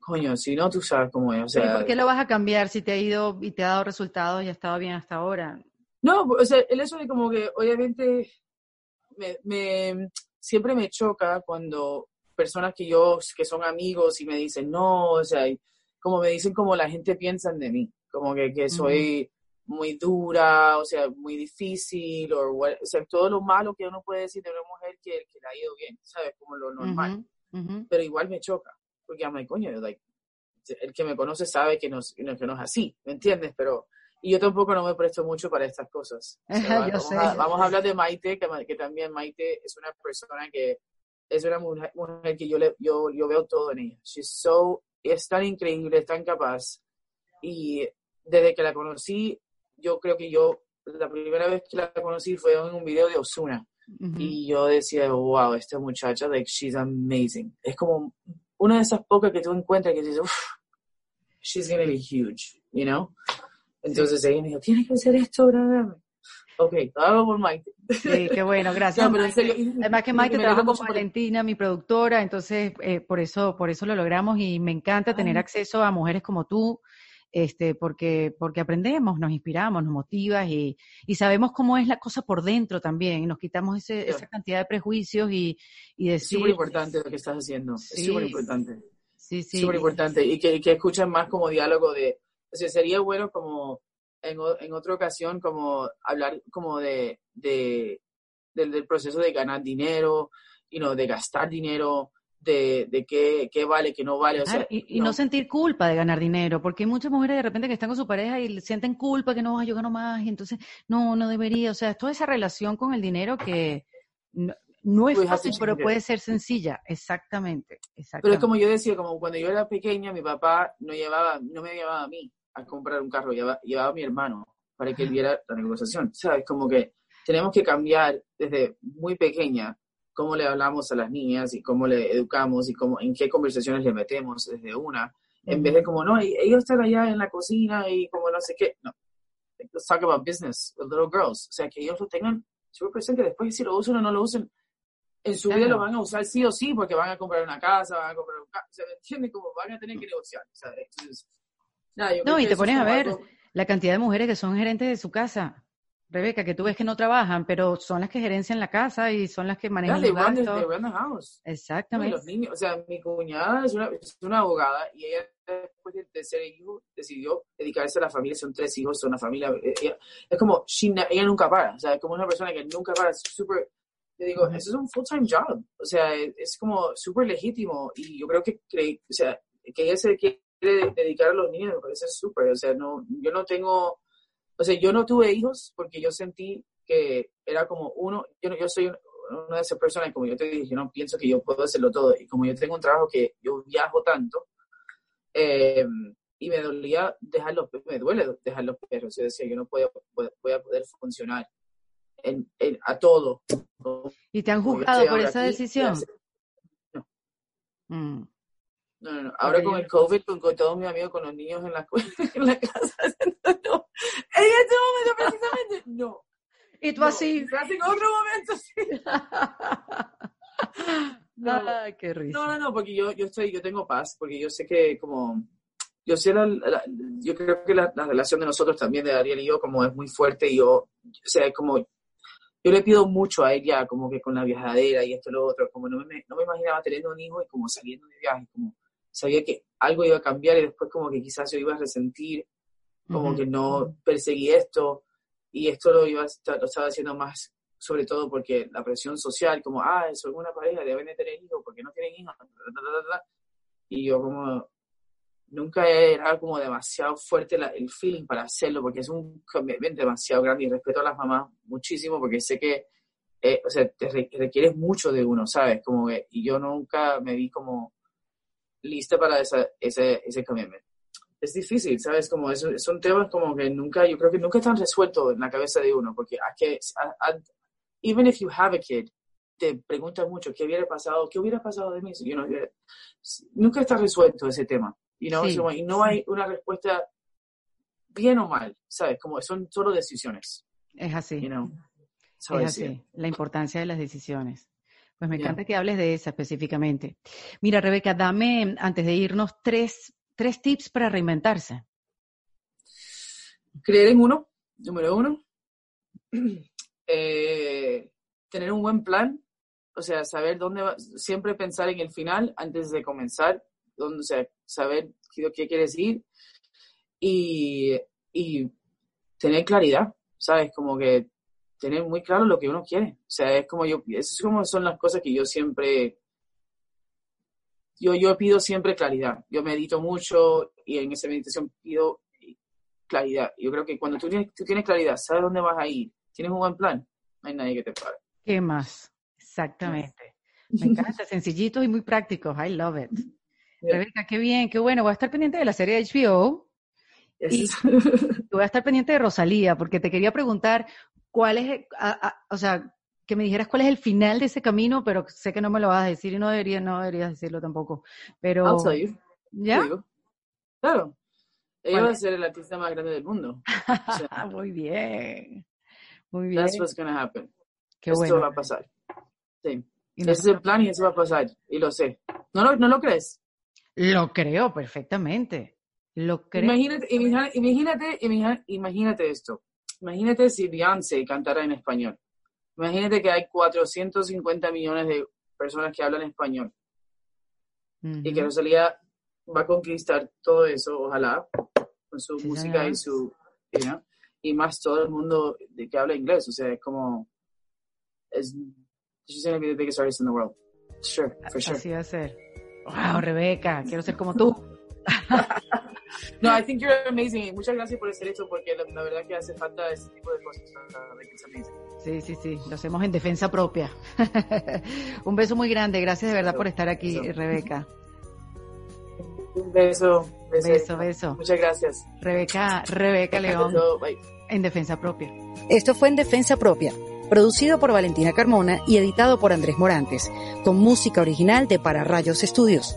coño, si no, tú sabes cómo es, o sea... ¿Por qué lo vas a cambiar si te ha ido y te ha dado resultados y ha estado bien hasta ahora? No, o sea, el hecho de como que, obviamente, me, me siempre me choca cuando personas que yo, que son amigos y me dicen, no, o sea, como me dicen como la gente piensa de mí, como que, que soy muy dura, o sea, muy difícil, o, sea, todo lo malo que uno puede decir de una mujer que, que le ha ido bien, ¿sabes? Como lo normal. Pero igual me choca, porque a mi coño, el que me conoce sabe que no, que no es así, ¿me entiendes? Pero y yo tampoco no me presto mucho para estas cosas. vamos, A, vamos, a, hablar de Maite, que, que, también Maite es una persona que es una mujer, que yo, le, yo, yo veo todo en ella. She's so, es tan increíble, es tan capaz. Y desde que la conocí, yo creo que yo, la primera vez que la conocí fue en un video de Osuna. Y yo decía, wow, esta muchacha, like, she's amazing. Es como una de esas pocas que tú encuentras que dices, uff, she's gonna be huge, you know? Entonces ella me dijo, tienes que hacer esto, ¿verdad? Ok, hago por Maite. Sí, qué bueno, gracias. Además que Maite trabaja con Valentina, mi productora, entonces eh, por eso por eso lo logramos y me encanta tener acceso a mujeres como tú, este, porque porque aprendemos, nos inspiramos, nos motivas y, y sabemos cómo es la cosa por dentro también, y nos quitamos ese, esa cantidad de prejuicios y, y decir... Súper importante lo que estás haciendo, es súper importante. Sí, sí. Súper importante y que, que escuchen más como diálogo de, o sea, sería bueno como en, en otra ocasión como hablar como de, de del, proceso de ganar dinero, y no de gastar dinero, de, de qué, qué, vale, qué no vale. O sea, y, no. sentir culpa de ganar dinero, porque hay muchas mujeres de repente que están con su pareja y sienten culpa que no, yo gano más, y entonces no, no debería. O sea, toda esa relación con el dinero que no, es fácil, pero puede ser sencilla. Exactamente, exactamente. Pero es como yo decía, como cuando yo era pequeña, mi papá no, llevaba, no me llevaba a mí a comprar un carro, llevaba, llevaba a mi hermano para que él viera la negociación. ¿Sabes? Como que tenemos que cambiar desde muy pequeña cómo le hablamos a las niñas y cómo le educamos y cómo, en qué conversaciones le metemos desde una, en vez de como, no, ellos están allá en la cocina y como no sé qué. No. Let's talk about business with little girls. O sea, que ellos lo tengan súper presente. Después, si lo usan o no lo usen en su vida lo van a usar sí o sí porque van a comprar una casa, van a comprar un carro. O sea, ¿entiendes? Como van a tener que negociar. Entonces, no, y te pones a ver la cantidad de mujeres que son gerentes de su casa. Rebeca, que tú ves que no trabajan, pero son las que gerencian la casa y son las que manejan yeah, los gastos. house. Exactamente. los niños, o sea, mi cuñada es una, es una, abogada y ella después del tercer hijo decidió dedicarse a la familia, son tres hijos, son una familia, eh, es como, ella nunca para, o sea, es como una persona que nunca para, es súper, le digo, eso es un full-time job, o sea, es, como súper legítimo y yo creo que, o sea, que ella se quiere dedicar a los niños me parece súper, o sea, no, yo no tengo, o sea, yo no tuve hijos porque yo sentí que era como uno, yo, yo soy una de esas personas, como yo te dije, yo no pienso que yo puedo hacerlo todo, y como yo tengo un trabajo que yo viajo tanto, em, y me dolía dejar los me duele dejar los perros, yo decía, yo no puedo, voy a poder funcionar en, a todo. ¿Y te han juzgado por esa decisión? No. Mm. No, no, no. Ahora con el COVID, con, todos mis amigos, con los niños en la, en la casa, no. En este momento precisamente, no. Y tú así. Quizás en otro momento, sí. No. Qué risa. No, no, no, porque yo, yo estoy, yo tengo paz, porque yo sé que como, yo sé la, yo creo que la, la, relación de nosotros también, de Ariel y yo, como es muy fuerte y yo, o sea, como, yo le pido mucho a ella, como que con la viajadera y esto y lo otro, como no me, no me imaginaba teniendo un hijo y como saliendo de viaje, como sabía que algo iba a cambiar y después como que quizás yo iba a resentir, como que no perseguí esto y esto lo, iba, lo estaba haciendo más sobre todo porque la presión social, como, ah, son una pareja, deben de tener hijos, porque no tienen hijos, y yo como, nunca era como demasiado fuerte el feeling para hacerlo, porque es un commitment demasiado grande y respeto a las mamás muchísimo, porque sé que, eh, o sea, te requieres mucho de uno, ¿sabes? Como que, y yo nunca me vi como lista para esa, ese, ese commitment. Es difícil, ¿sabes? Como es, son temas como que nunca, yo creo que nunca están resueltos en la cabeza de uno, porque hay que, even if you have a kid, te preguntas mucho qué hubiera pasado, qué hubiera pasado de mí. You know, nunca está resuelto ese tema. You know? y no hay una respuesta bien o mal, ¿sabes? Como son solo decisiones. Es así. You know? es así, la importancia de las decisiones. Pues me encanta que hables de esa específicamente. Mira, Rebeca, dame, antes de irnos, tres, tres tips para reinventarse. Creer en uno, número uno. Eh, tener un buen plan, o sea, saber dónde va, siempre pensar en el final antes de comenzar, donde, o sea, saber qué, qué quieres ir y, y tener claridad, ¿sabes? Como que tener muy claro lo que uno quiere. O sea, es como yo, eso es como son las cosas que yo siempre, yo, yo pido siempre claridad. Yo medito mucho y en esa meditación pido claridad. Yo creo que cuando tú tienes, tú tienes claridad, sabes dónde vas a ir, tienes un buen plan, no hay nadie que te pare. ¿Qué más? Exactamente. Me encanta, sencillitos y muy prácticos. I love it. Rebeca, qué bien, qué bueno. Voy a estar pendiente de la serie de HBO. Y voy a estar pendiente de Rosalía, porque te quería preguntar cuál es, o sea, que me dijeras cuál es el final de ese camino, pero sé que no me lo vas a decir y no deberías, no deberías decirlo tampoco. Pero. I'll tell you. ¿Ya? Claro. Ella va a ser el artista más grande del mundo. muy bien. Muy bien. That's what's gonna happen. Qué Esto va a pasar. Sí. Ese es el plan y eso va a pasar. Y lo sé. ¿No lo, ¿no lo crees? Lo creo perfectamente. Lo creo. Imagínate, imagínate, imagínate, imagínate esto. Imagínate si Beyoncé cantara en español. Imagínate que hay 450 millones de personas que hablan español. Y que Rosalía va a conquistar todo eso, ojalá, con su música y su... y más todo el mundo de que habla inglés. O sea, es como... Es, she's gonna be the biggest artist in the world. Sure, for sure. Así va a ser. Wow, Rebeca, quiero ser como tú. no, I think you're amazing. Muchas gracias por hacer esto porque la, verdad que hace falta ese tipo de cosas. Sí, sí, sí, lo hacemos en defensa propia. Un beso muy grande, gracias de verdad por estar aquí, Rebeca. Un beso, beso, beso, Muchas gracias. Rebeca, Rebeca León. En defensa propia. Esto fue en defensa propia producido por Valentina Carmona y editado por Andrés Morantes, con música original de Para Rayos Estudios.